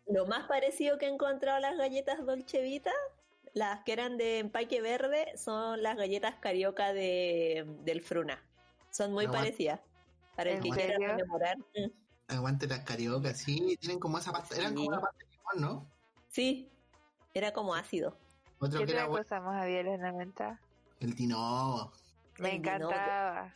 Lo más parecido que he encontrado a las galletas Dolce Vita, las que eran de empaque verde, son las galletas carioca de, del Fruna. Son muy parecidas. Para el ¿En que quiera. Mm, Aguante las cariocas, sí, tienen como esa pasta, eran Sí. como una pasta de limón, ¿no? Sí, era como ácido. Otro ¿Qué que otra cosa más había en los 90? el tinobo. Me El encantaba.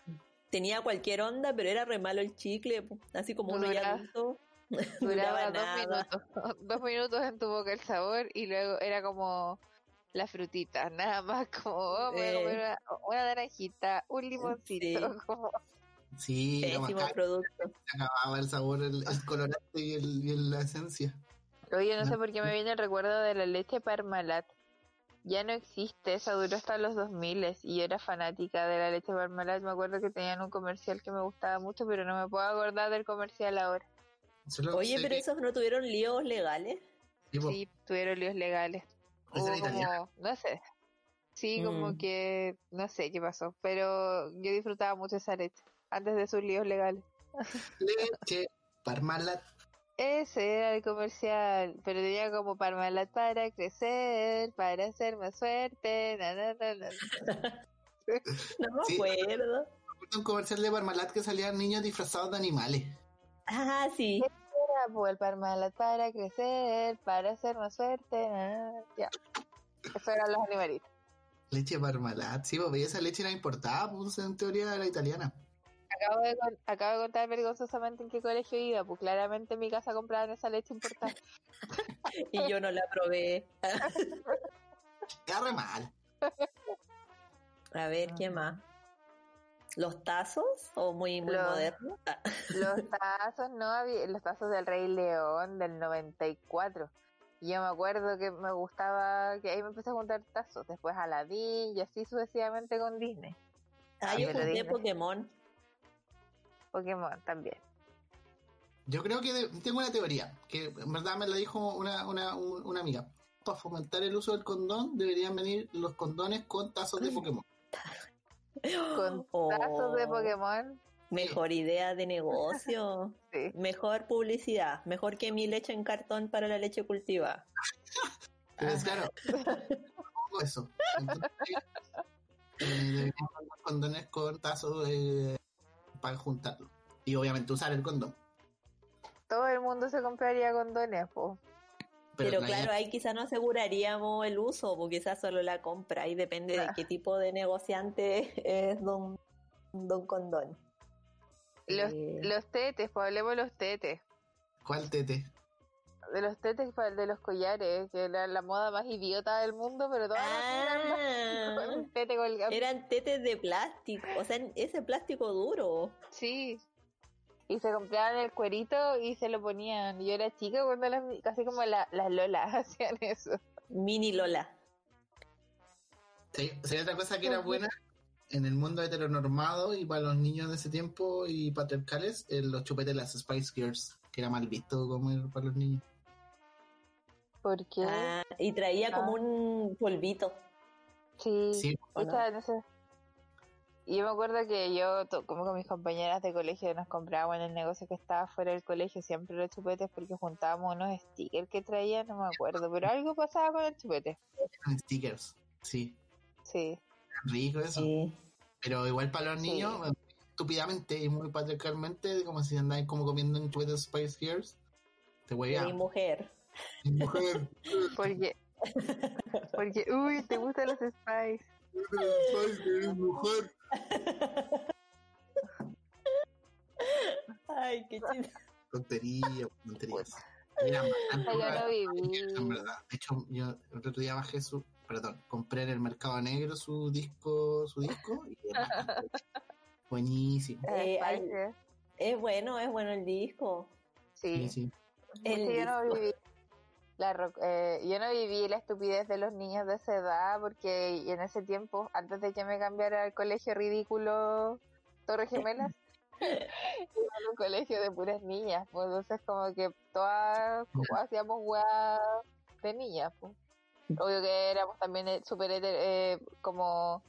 Tenía cualquier onda, pero era re malo el chicle, así como uno ya adulto. [laughs] Duraba dos nada. minutos. [laughs] Dos minutos en tu boca el sabor y luego era como la frutita, [laughs] nada más como oh, voy a comer una, una naranjita, un limoncito, Sí. como Sí, Pésimo producto. se acababa el sabor, el, el colorante y, el, y la esencia. Oye, no No. sé por qué me viene el recuerdo de la leche Parmalat. Ya no existe, esa duró hasta los 2000 y yo era fanática de la leche Parmalat. Me acuerdo que tenían un comercial que me gustaba mucho, pero no me puedo acordar del comercial ahora. Solo Oye, pero que- esos no tuvieron líos legales. tipo, Sí, tuvieron líos legales. Hubo como, no sé. Sí, como Mm. que, no sé qué pasó, pero yo disfrutaba mucho esa leche, antes de sus líos legales. [laughs] leche, Parmalat. Ese era el comercial, pero tenía como Parmalat para crecer, para hacer más fuerte, na, na, na, na. [laughs] No me acuerdo. Un comercial de Parmalat que salían niños disfrazados de animales. Ah, sí. Era pues, el Parmalat para crecer, para hacer más fuerte, na. ya. Eso eran los animalitos. Leche Parmalat, sí, porque esa leche era importada, pues en teoría era italiana. Acabo de, con- acabo de contar vergonzosamente en qué colegio iba, pues claramente en mi casa compraban esa leche importada. [laughs] Y yo no la probé. Re mal. A ver, ¿qué más? ¿Los tazos? ¿O muy, muy Los- moderno? Ah, Los [laughs] tazos, no había, los tazos del Rey León del 94. Y yo me acuerdo que me gustaba, que ahí me empecé a juntar tazos, después Aladdin y así sucesivamente con Disney. Ah, yo junté Disney. Pokémon. Pokémon también. Yo creo que de- tengo una teoría, que en verdad me la dijo una, una, un- una amiga. Para fomentar el uso del condón, deberían venir los condones con tazos de Pokémon. Con [gasps] Oh, tazos de Pokémon. Mejor idea de negocio. [laughs] Sí. Mejor publicidad. Mejor que mi leche en cartón para la leche cultivada. [laughs] [laughs] Entonces, claro, eso. Eh, venir los condones con tazos eh, para juntarlo. Y obviamente usar el condón. Todo el mundo se compraría condones, po. Pero, claro, ahí quizás no aseguraríamos el uso, porque quizás solo la compra. Y depende de qué tipo de negociante [laughs] es don, don Condón. Los, Eh, los tetes, pues hablemos de los tetes. ¿Cuál tete? de los tetes el de los collares, que era la moda más idiota del mundo, pero todas las [laughs] eran Ah, con un tete eran tetes de plástico, o sea, ese plástico duro. Sí. Y se compraban el cuerito y se lo ponían. Yo era chica cuando las, casi como la- las lolas [laughs] hacían eso. Mini Lola. Sí, otra cosa que era buena en el mundo heteronormado y para los niños de ese tiempo y patriarcales, eh, los chupetes de las Spice Girls, que era mal visto comer para los niños. ¿Por qué? Ah, y traía como Ah. un polvito. Sí. Sí, ¿O no sé. Y yo me acuerdo que yo, como con mis compañeras de colegio, nos comprábamos en el negocio que estaba fuera del colegio siempre los chupetes porque juntábamos unos stickers que traían, no me acuerdo, pero algo pasaba con el chupete. stickers. Sí, Sí. rico eso. Sí. Pero igual para los Sí. niños, estúpidamente y muy patriarcalmente, como si andáis como comiendo un chupete de Spice Girls, te Mi huevean. mujer. Mujer, [laughs] Porque, porque, uy, te gustan los Spice. Girls, mujer. Ay, qué chido. Tontería, tonterías. No viví. en verdad. De hecho, yo el otro día bajé su, perdón, compré en el mercado negro su disco, su disco y buenísimo. Eh, hay- ¿eh? Es bueno, es bueno el disco. Sí. Sí, sí. El Porque yo no disco. viví la eh, yo no viví la estupidez de los niños de esa edad porque en ese tiempo, antes de que me cambiara al colegio ridículo Torre Gemelas, [laughs] iba a un colegio de puras niñas, pues entonces como que todas hacíamos weas de niñas, pues. Obvio que éramos también eh, súper eh, como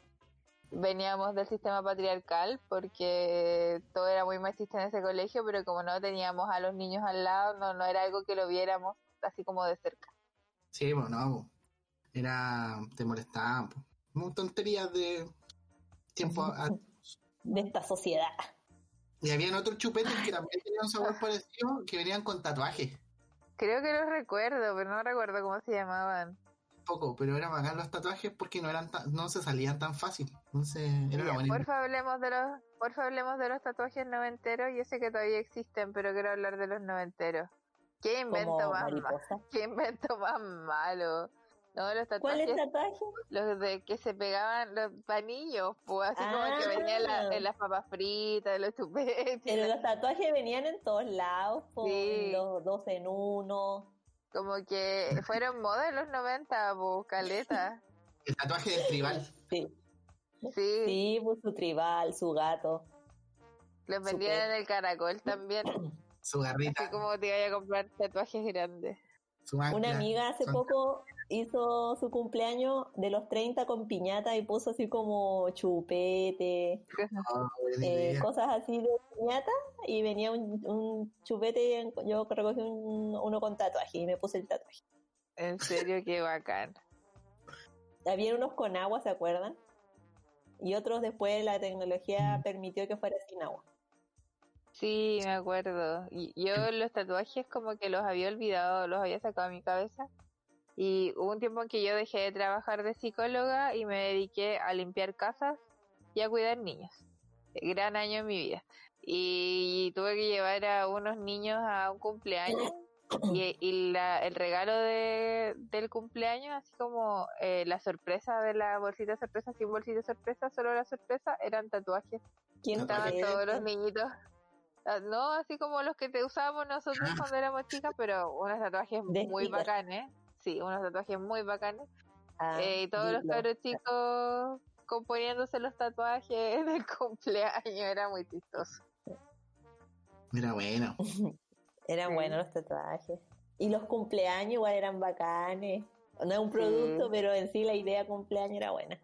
veníamos del sistema patriarcal porque todo era muy machista en ese colegio, pero como no teníamos a los niños al lado, no, no era algo que lo viéramos así como de cerca. Sí, pues no, po. era, te molestaban. Como tonterías de tiempo. a- [laughs] De esta sociedad. y habían otros chupetes que también tenían un sabor parecido, que venían con tatuajes. Creo que los recuerdo, pero no recuerdo cómo se llamaban. Poco, pero era bacán los tatuajes porque no eran tan- no se salían tan fácil. Entonces, era idea. Porfa hablemos de los, porfa hablemos de los tatuajes noventeros. Yo sé que todavía existen, pero quiero hablar de los noventeros. ¿Qué invento Como más malo? mariposa. [laughs] ¿Qué invento más malo? No, los ¿Cuál es tatuajes, el tatuaje? los de que se pegaban los panillos, pues así como que Ah. venía en, la- en las papas fritas, en los chupetes. Pero los tatuajes venían en todos lados, Sí. los dos en uno. Como que fueron moda en los 90, pues, caleta. [laughs] El tatuaje del tribal. Sí, Sí, sí, pues su tribal, su gato. los vendían en el caracol también. [clears throat] Su garrita, Así como te vaya a comprar tatuajes grandes. Una amiga hace son- poco hizo su cumpleaños de los 30 con piñata y puso así como chupete, Ah, eh, cosas así de piñata y venía un, un chupete y yo recogí un- uno con tatuaje y me puse el tatuaje. En serio, qué bacán. Había unos con agua, ¿se acuerdan? Y otros después la tecnología Mm. permitió que fuera sin agua. Sí, me acuerdo. Y yo los tatuajes como que los había olvidado, los había sacado de mi cabeza. Y hubo un tiempo en que yo dejé de trabajar de psicóloga y me dediqué a limpiar casas y a cuidar niños. Gran año en mi vida. Y tuve que llevar a unos niños a un cumpleaños y, [coughs] y la, el regalo de, del cumpleaños, así como eh, la sorpresa de la bolsita sorpresa, sin bolsita sorpresa, solo la sorpresa, eran tatuajes. ¿Quién Estaban todos los niñitos. Ah, No, así como los que te usábamos nosotros cuando éramos chicas, pero unos tatuajes De muy bacanes. Sí, unos tatuajes muy bacanes. Ah, Eh, y todos los cabros chicos componiéndose los tatuajes [laughs] en el cumpleaños. Era muy chistoso. Mira, bueno. [laughs] Eran Sí. buenos los tatuajes. Y los cumpleaños igual eran bacanes. No es un Sí. producto, pero en sí la idea de cumpleaños era buena.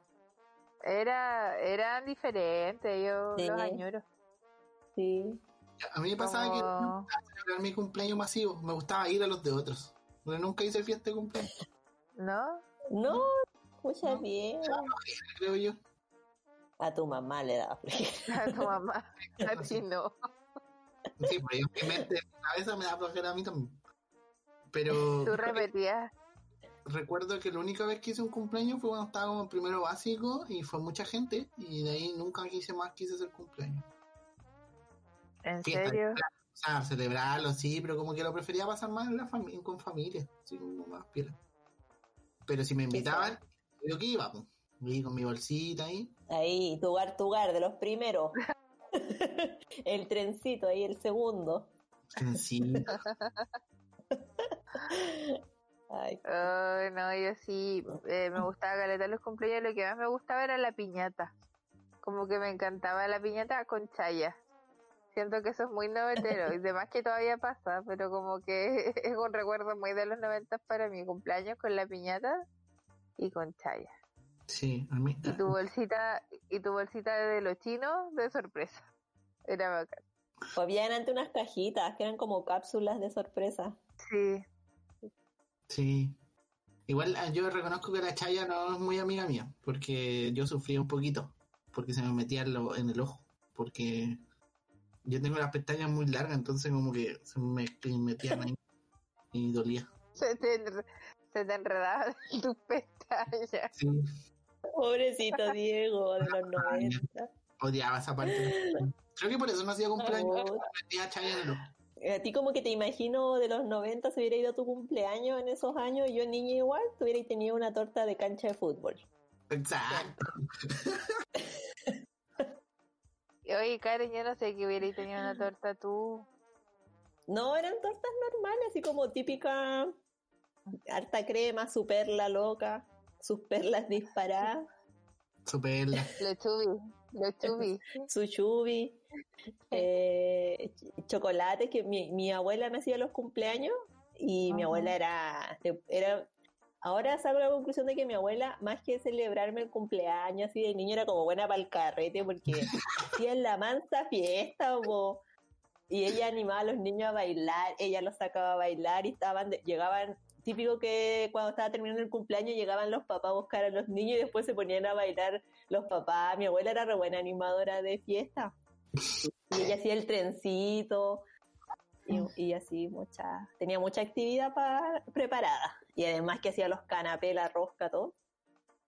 Era, eran diferentes, yo Sí. los añoro. Sí. A mí me pasaba que Como- me gustaba celebrar mi cumpleaños masivo. Me gustaba ir a los de otros. Pero nunca hice fiesta de cumpleaños, ¿No? No, escucha No. bien. creo yo. A tu mamá le daba flojera. [laughs] A tu mamá. [laughs] A ti no. Sí, porque yo en mi mente, en mi cabeza me da flojera a mí también. Pero Tú repetías. recuerdo que la única vez que hice un cumpleaños fue cuando estaba como en primero básico y fue mucha gente y de ahí nunca quise más, quise hacer cumpleaños. ¿En Fiesta, serio? O sea, celebrarlo, sí, pero como que lo prefería pasar más en la fami- con familia, como más piola. Pero si me invitaban, yo que iba, pues. Con mi bolsita ahí. Ahí, Tugar Tugar, de los primeros. [laughs] el trencito ahí, el segundo. Sí. [laughs] Ay, Ay, no, yo sí, eh, me gustaba caleta los cumpleaños, lo que más me gustaba era la piñata. Como que me encantaba la piñata con chaya. Siento que eso es muy noventero, y demás que todavía pasa, pero como que [laughs] es un recuerdo muy de los noventas para mi cumpleaños con la piñata y con chaya. Sí, a mí. Y tu bolsita, y tu bolsita de los chinos de sorpresa. Era bacán. O habían antes unas cajitas que eran como cápsulas de sorpresa. Sí, Sí. Igual ah, yo reconozco que la chaya no es muy amiga mía, porque yo sufría un poquito, porque se me metía en, lo- en el ojo, porque yo tengo las pestañas muy largas, entonces como que se me metían ahí [laughs] y dolía. se te, se te enredaban [laughs] tus pestañas. Sí, Pobrecito Diego de los 90. odiaba esa parte. Creo que por eso no hacía cumpleaños, me. A ti como que te imagino de los 90 si hubiera ido a tu cumpleaños en esos años, yo niña igual, te hubiera tenido una torta de cancha de fútbol. Exacto. [laughs] Oye, Karen, yo no sé que hubierais tenido una [laughs] torta tú. No, eran tortas normales, así como típica harta crema, su perla loca, sus perlas [laughs] disparadas, Superla. Los chubis, los chubis. su chubi, [laughs] eh, ch- chocolates, que mi, mi abuela me hacía los cumpleaños y mi abuela era, era... Ahora salgo a la conclusión de que mi abuela, más que celebrarme el cumpleaños así de niño, era como buena para el carrete porque [laughs] hacía la mansa fiesta, po. y ella animaba a los niños a bailar, ella los sacaba a bailar y estaban, de- llegaban, típico que cuando estaba terminando el cumpleaños llegaban los papás a buscar a los niños y después se ponían a bailar los papás. Mi abuela era re buena animadora de fiesta. [laughs] Y ella hacía el trencito y, y así mucha, tenía mucha actividad pa- preparada. Y además que hacía los canapés, la rosca, todo.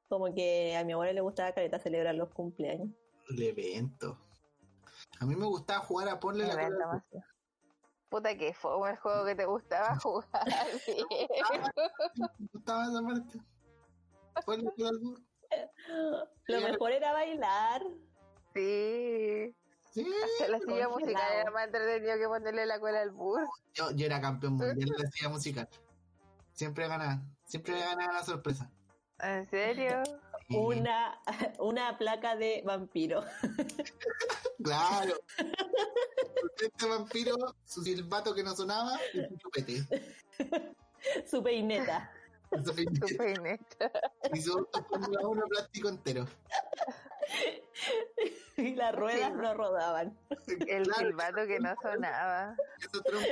Como que a mi abuela le gustaba careta celebrar los cumpleaños. El evento. A mí me gustaba jugar a ponle la más. Puta que fue el juego que te gustaba [laughs] jugar. Me gustaba esa parte. Ponle burro. Lo mejor era bailar. Sí. Sí. Hasta la silla musical era más entretenido que ponerle la cola al burro. Yo, yo era campeón mundial de la [laughs] silla musical. Siempre ganaba. Siempre ganaba la sorpresa. ¿En serio? Y- Una, una placa de vampiro. [laughs] Claro. Este vampiro, su silbato que no sonaba y su chupete. [laughs] Su peineta. Su peineta. Y su auto con la uno plástico entero. [laughs] Y las ruedas Sí. no rodaban. El Claro, silbato que no sonaba. Eso trompo.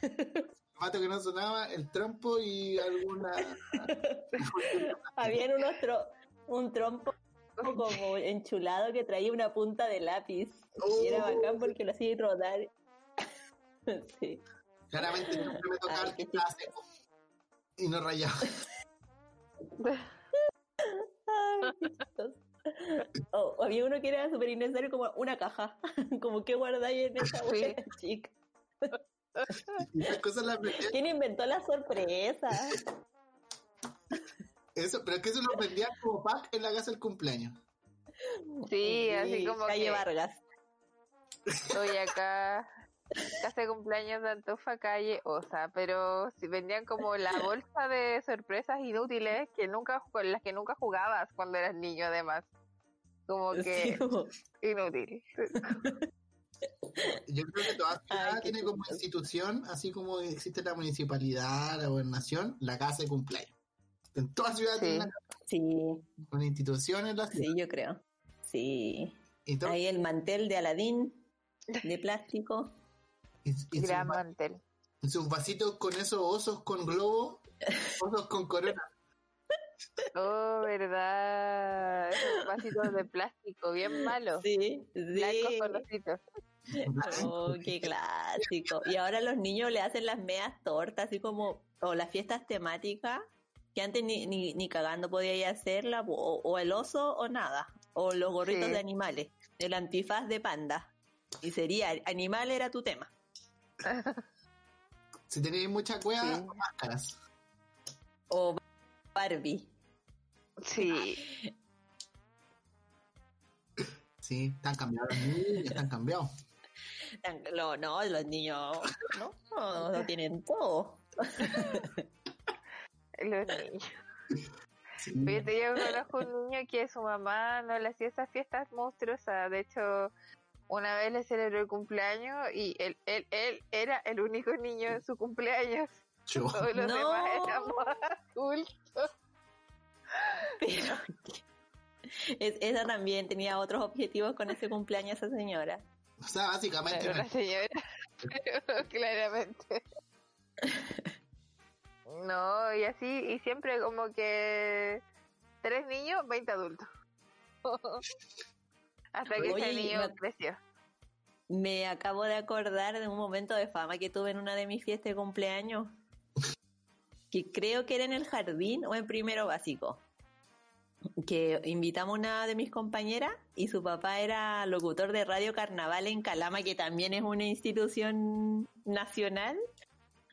El silbato que no sonaba, el trompo y alguna. [laughs] Habían unos tro- un trompo como enchulado que traía una punta de lápiz. Y era bacán porque lo hacía rodar. [laughs] sí. Claramente siempre me tocaba el que qué estaba seco. Y no rayaba. Ay, qué chistoso. Oh, había uno que era súper innecesario como una caja. [laughs] como que guardáis en esa [laughs] Sí. hueá chica. ¿Quién inventó la sorpresa? Eso, pero es que eso lo vendían como pack en la casa del cumpleaños. Sí, así como Calle que Vargas. estoy acá. Casa de cumpleaños de Antofa Calle Osa, pero si vendían como la bolsa de sorpresas inútiles que nunca con las que nunca jugabas cuando eras niño además. Como [laughs] Sí, que como- inútil. [laughs] Yo creo que toda ciudad Ay, tiene como institución, así como existe la municipalidad, la gobernación, la casa de cumpleaños. En toda ciudad Sí. tiene una, Sí, una institución en la ciudad. sí, yo creo. Sí. Ahí el mantel de Aladín, de plástico. [laughs] y- y sus, Gran va- mantel. sus vasitos con esos osos con globo, osos con corona. Oh, verdad. Esos vasitos de plástico, bien malos. Sí, Blancos sí. con ositos. Oh, qué clásico. Y ahora los niños le hacen las medias tortas, así como, o las fiestas temáticas, que antes ni, ni, ni cagando podía hacerla, o, o el oso o nada, o los gorritos Sí. de animales, el antifaz de panda. Y sería, animal era tu tema. Si tenéis mucha cueva, Sí. máscaras. O Barbie. Sí. [laughs] Sí, están cambiados los niños, están cambiados. Lo- no, los niños no, no, no tienen todo. [laughs] Los niños. Sí. Fíjate, yo conozco un niño que su mamá no le hacía esas fiestas monstruosas. De hecho, una vez le celebró el cumpleaños y él, él, él era el único niño en su cumpleaños. Yo. Todos los No. demás éramos [laughs] adultos. [laughs] Pero [laughs] es- esa también tenía otros objetivos con ese cumpleaños esa señora. O sea, básicamente. Era una señora. [laughs] Claramente. No, y así, y siempre como que tres niños, 20 adultos. Hasta que Oye, ese niño me- creció. Me acabo de acordar de un momento de fama que tuve en una de mis fiestas de cumpleaños. Que creo que era en el jardín o en primero básico. Que invitamos a una de mis compañeras y su papá era locutor de Radio Carnaval en Calama, que también es una institución nacional.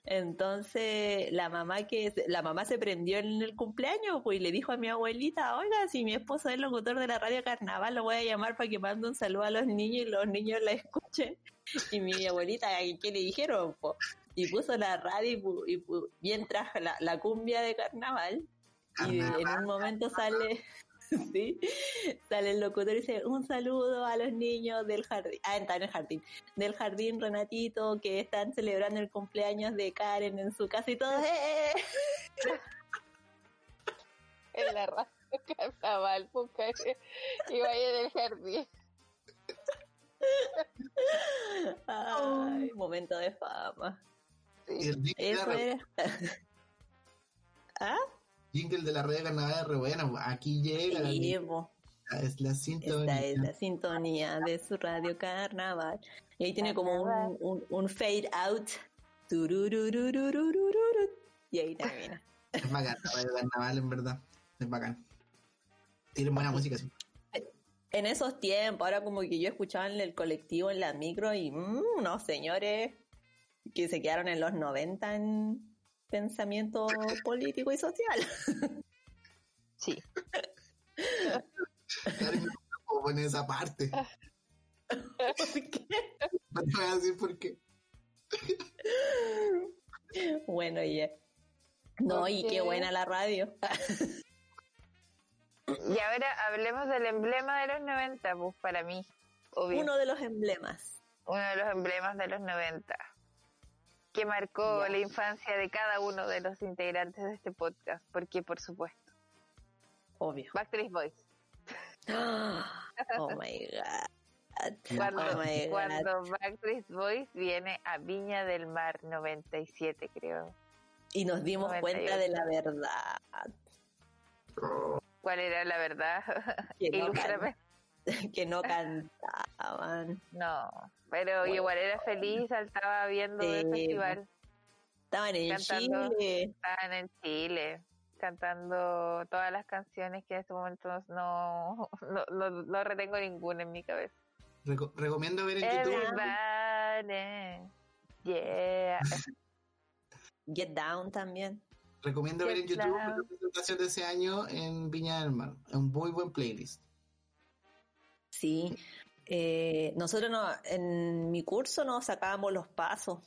Entonces la mamá que la mamá se prendió en el cumpleaños pues, y le dijo a mi abuelita, oiga, si mi esposo es locutor de la radio carnaval, lo voy a llamar para que mande un saludo a los niños y los niños la escuchen. Y mi abuelita, ¿qué le dijeron? po? Y puso la radio y, pu- y pu- mientras la, la cumbia de carnaval. Y en un momento sale, [laughs] sí, sale el locutor y dice, un saludo a los niños del jardín, ah, está en el jardín, del jardín Renatito, que están celebrando el cumpleaños de Karen en su casa y todo, ¡eh! [laughs] En la radio carnaval, puca, y vaya del jardín. [laughs] Ay, momento de fama. Eso era. [laughs] ¿Ah? Jingle de la red ganadera, ah, bueno, aquí llega. Ah, la sintonía. Esta es la sintonía de su radio carnaval. Y ahí tiene como un, fade out. Y ahí termina. [laughs] Es bacán, radio carnaval, en verdad. Es bacán. Tiene buena música, sí. En esos tiempos, ahora como que yo escuchaba en el colectivo, en la micro, y mmm, no, señores, que se quedaron en los 90 en pensamiento político y social. Sí. Poner esa parte. ¿Por qué? No te voy a decir por qué. Bueno, ya. No, y qué buena la radio. Y ahora hablemos del emblema de los 90, pues para mí, obvio. Uno de los emblemas. uno de los emblemas de los 90, que marcó la infancia de cada uno de los integrantes de este podcast, porque por supuesto, Obvio. Backstreet Boys. [gasps] Oh my god. Cuando, Oh my God. cuando Backstreet Boys viene a Viña del Mar 97, creo. Y nos dimos 98. cuenta de la verdad. ¿Cuál era la verdad? [laughs] Ilústrame. [laughs] que no cantaban. No, pero Bueno. igual era feliz, saltaba viendo el festival. Estaban en Cantando. Chile. Estaban en Chile cantando todas las canciones que en este momento no, no, no, no retengo ninguna en mi cabeza. Reco- recomiendo ver en YouTube. Yeah. Get Down también. Recomiendo ver en YouTube Down. la presentación de ese año en Viña del Mar. Es un muy buen playlist. Sí. Eh, nosotros no, en mi curso nos sacábamos los pasos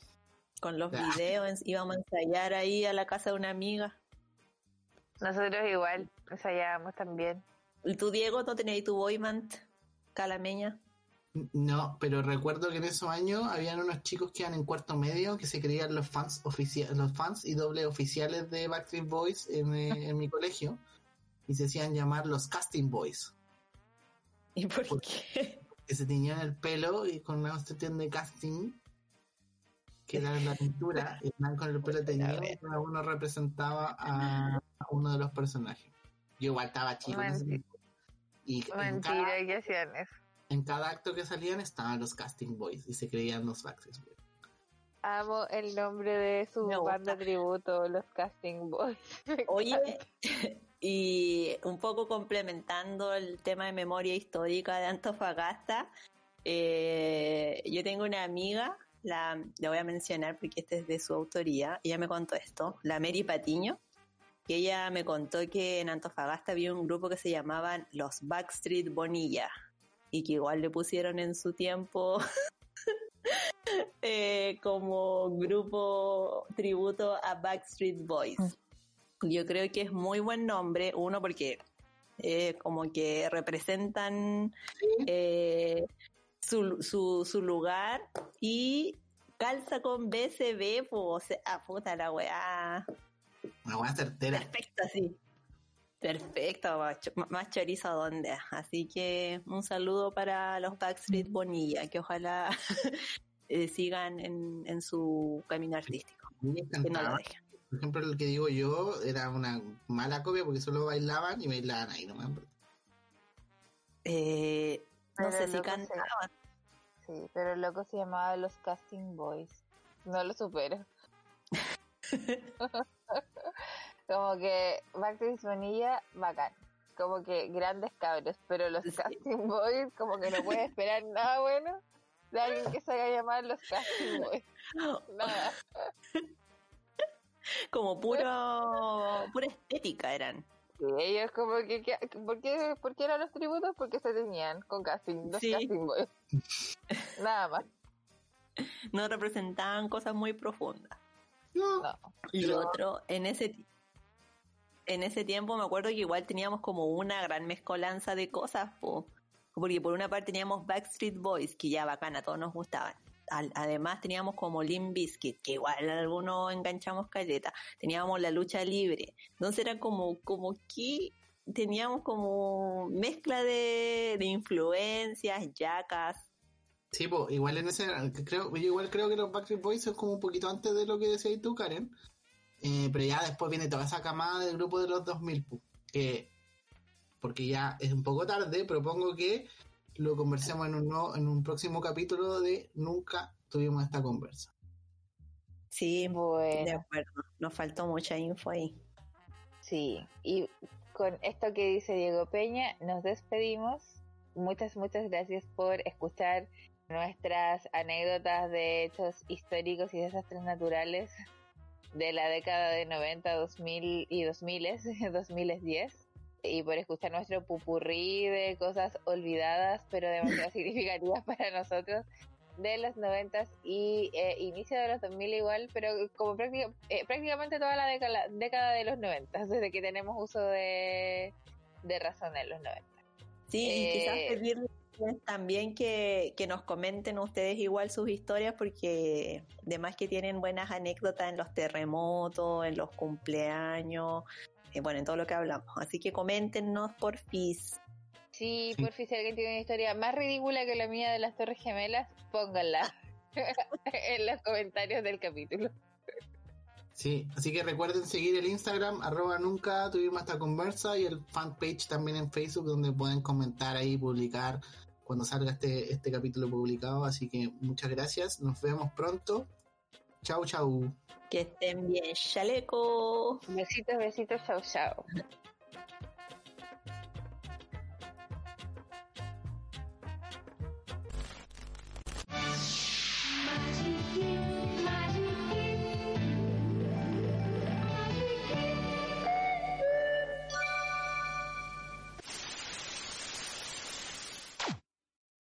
con los Ah. videos, íbamos a ensayar ahí a la casa de una amiga. Nosotros igual, ensayábamos también. ¿Y tú, Diego, no tenías tu boyband calameña? No, pero recuerdo que en esos años habían unos chicos que iban en cuarto medio que se creían los fans oficiales, los fans y doble oficiales de Backstreet Boys en, eh, en mi colegio y se hacían llamar los Casting Boys, ¿Y por Por- qué? que se teñían el pelo y con una cuestión de casting que era la pintura y andaban con el pelo teñido y cada uno representaba a, a uno de los personajes. Yo igual estaba chico en ese Mentira. y en Mentira cada, que hacían eso. en cada acto que salían estaban los Casting Boys y se creían los Backstreet Boys. Amo el nombre de su banda tributo, los Casting Boys. [laughs] Oye. Y un poco complementando el tema de memoria histórica de Antofagasta, Eh, yo tengo una amiga, la, voy a mencionar porque este es de su autoría. Ella me contó esto, la Mary Patiño, que ella me contó que en Antofagasta había un grupo que se llamaban los Backstreet Bonilla y que igual le pusieron en su tiempo [laughs] eh, como grupo tributo a Backstreet Boys. Yo creo que es muy buen nombre, uno porque eh, como que representan eh, su, su, su lugar y calza con BCB, pues, o sea, ah, puta la weá. Una buena certera. Perfecto, sí. Perfecto, más cho- más chorizo donde. Así que un saludo para los Backstreet Bonilla, que ojalá [laughs] eh, sigan en, en su camino artístico. Que no lo dejen. Por ejemplo, el que digo yo era una mala copia porque solo bailaban y bailaban ahí nomás. Eh, no Pero sé si cantaban. Sí, pero el loco se llamaba Los Casting Boys. No lo supero. [laughs] Como que Backstreet Vanilla, bacán. Como que grandes cabros, pero los Casting Boys, como que no puedes esperar nada bueno de alguien que se haga llamar los Casting Boys. [laughs] Nada. [laughs] Como puro, pura estética eran. Sí, ellos como que, que- ¿por, qué, ¿por qué eran los tributos? Porque se tenían con casting, los Sí. Casting Boys. [laughs] Nada más. No representaban cosas muy profundas. No. No. Y Pero- otro, en ese en ese tiempo me acuerdo que igual teníamos como una gran mezcolanza de cosas, po. porque por una parte teníamos Backstreet Boys, que ya bacana, todos nos gustaban. Además teníamos como Limp Bizkit, que igual algunos enganchamos caleta. Teníamos la lucha libre. Entonces era como, como que teníamos como mezcla de, de influencias, yacas. Sí, pues igual en ese, creo, yo igual creo que los Backstreet Boys son como un poquito antes de lo que decías tú, Karen. Eh, pero ya después viene toda esa camada del grupo de los 2000, pu, que porque ya es un poco tarde, propongo que lo conversemos en un, nuevo- en un próximo capítulo de Nunca tuvimos esta conversa. Sí, de Bueno, acuerdo. Nos faltó mucha info ahí. sí. Y con esto que dice Diego Peña, nos despedimos. Muchas, muchas gracias por escuchar nuestras anécdotas de hechos históricos y desastres naturales de la década de 90, 2000 y 2000, 2010. [laughs] Y por escuchar nuestro pupurrí de cosas olvidadas, pero demasiado [laughs] significativas para nosotros, de los 90 y eh, inicio de los 2000 igual, pero como práctica- eh, prácticamente toda la década, década de los 90, desde que tenemos uso de, de razón en los 90. Sí, y quizás Eh, pedirles también que, que nos comenten ustedes igual sus historias, porque además que tienen buenas anécdotas en los terremotos, en los cumpleaños, eh, bueno, en todo lo que hablamos. Así que coméntenos por FIS. Sí, por fin, si alguien tiene una historia más ridícula que la mía de las Torres Gemelas, pónganla [laughs] en los comentarios del capítulo. Sí, así que recuerden seguir el Instagram, arroba nunca tuvimos esta conversa y el fanpage también en Facebook donde pueden comentar ahí, publicar cuando salga este, este capítulo publicado. Así que muchas gracias, nos vemos pronto. Chau, chau. Que estén bien, chaleco. Besitos, besitos, chau, chau.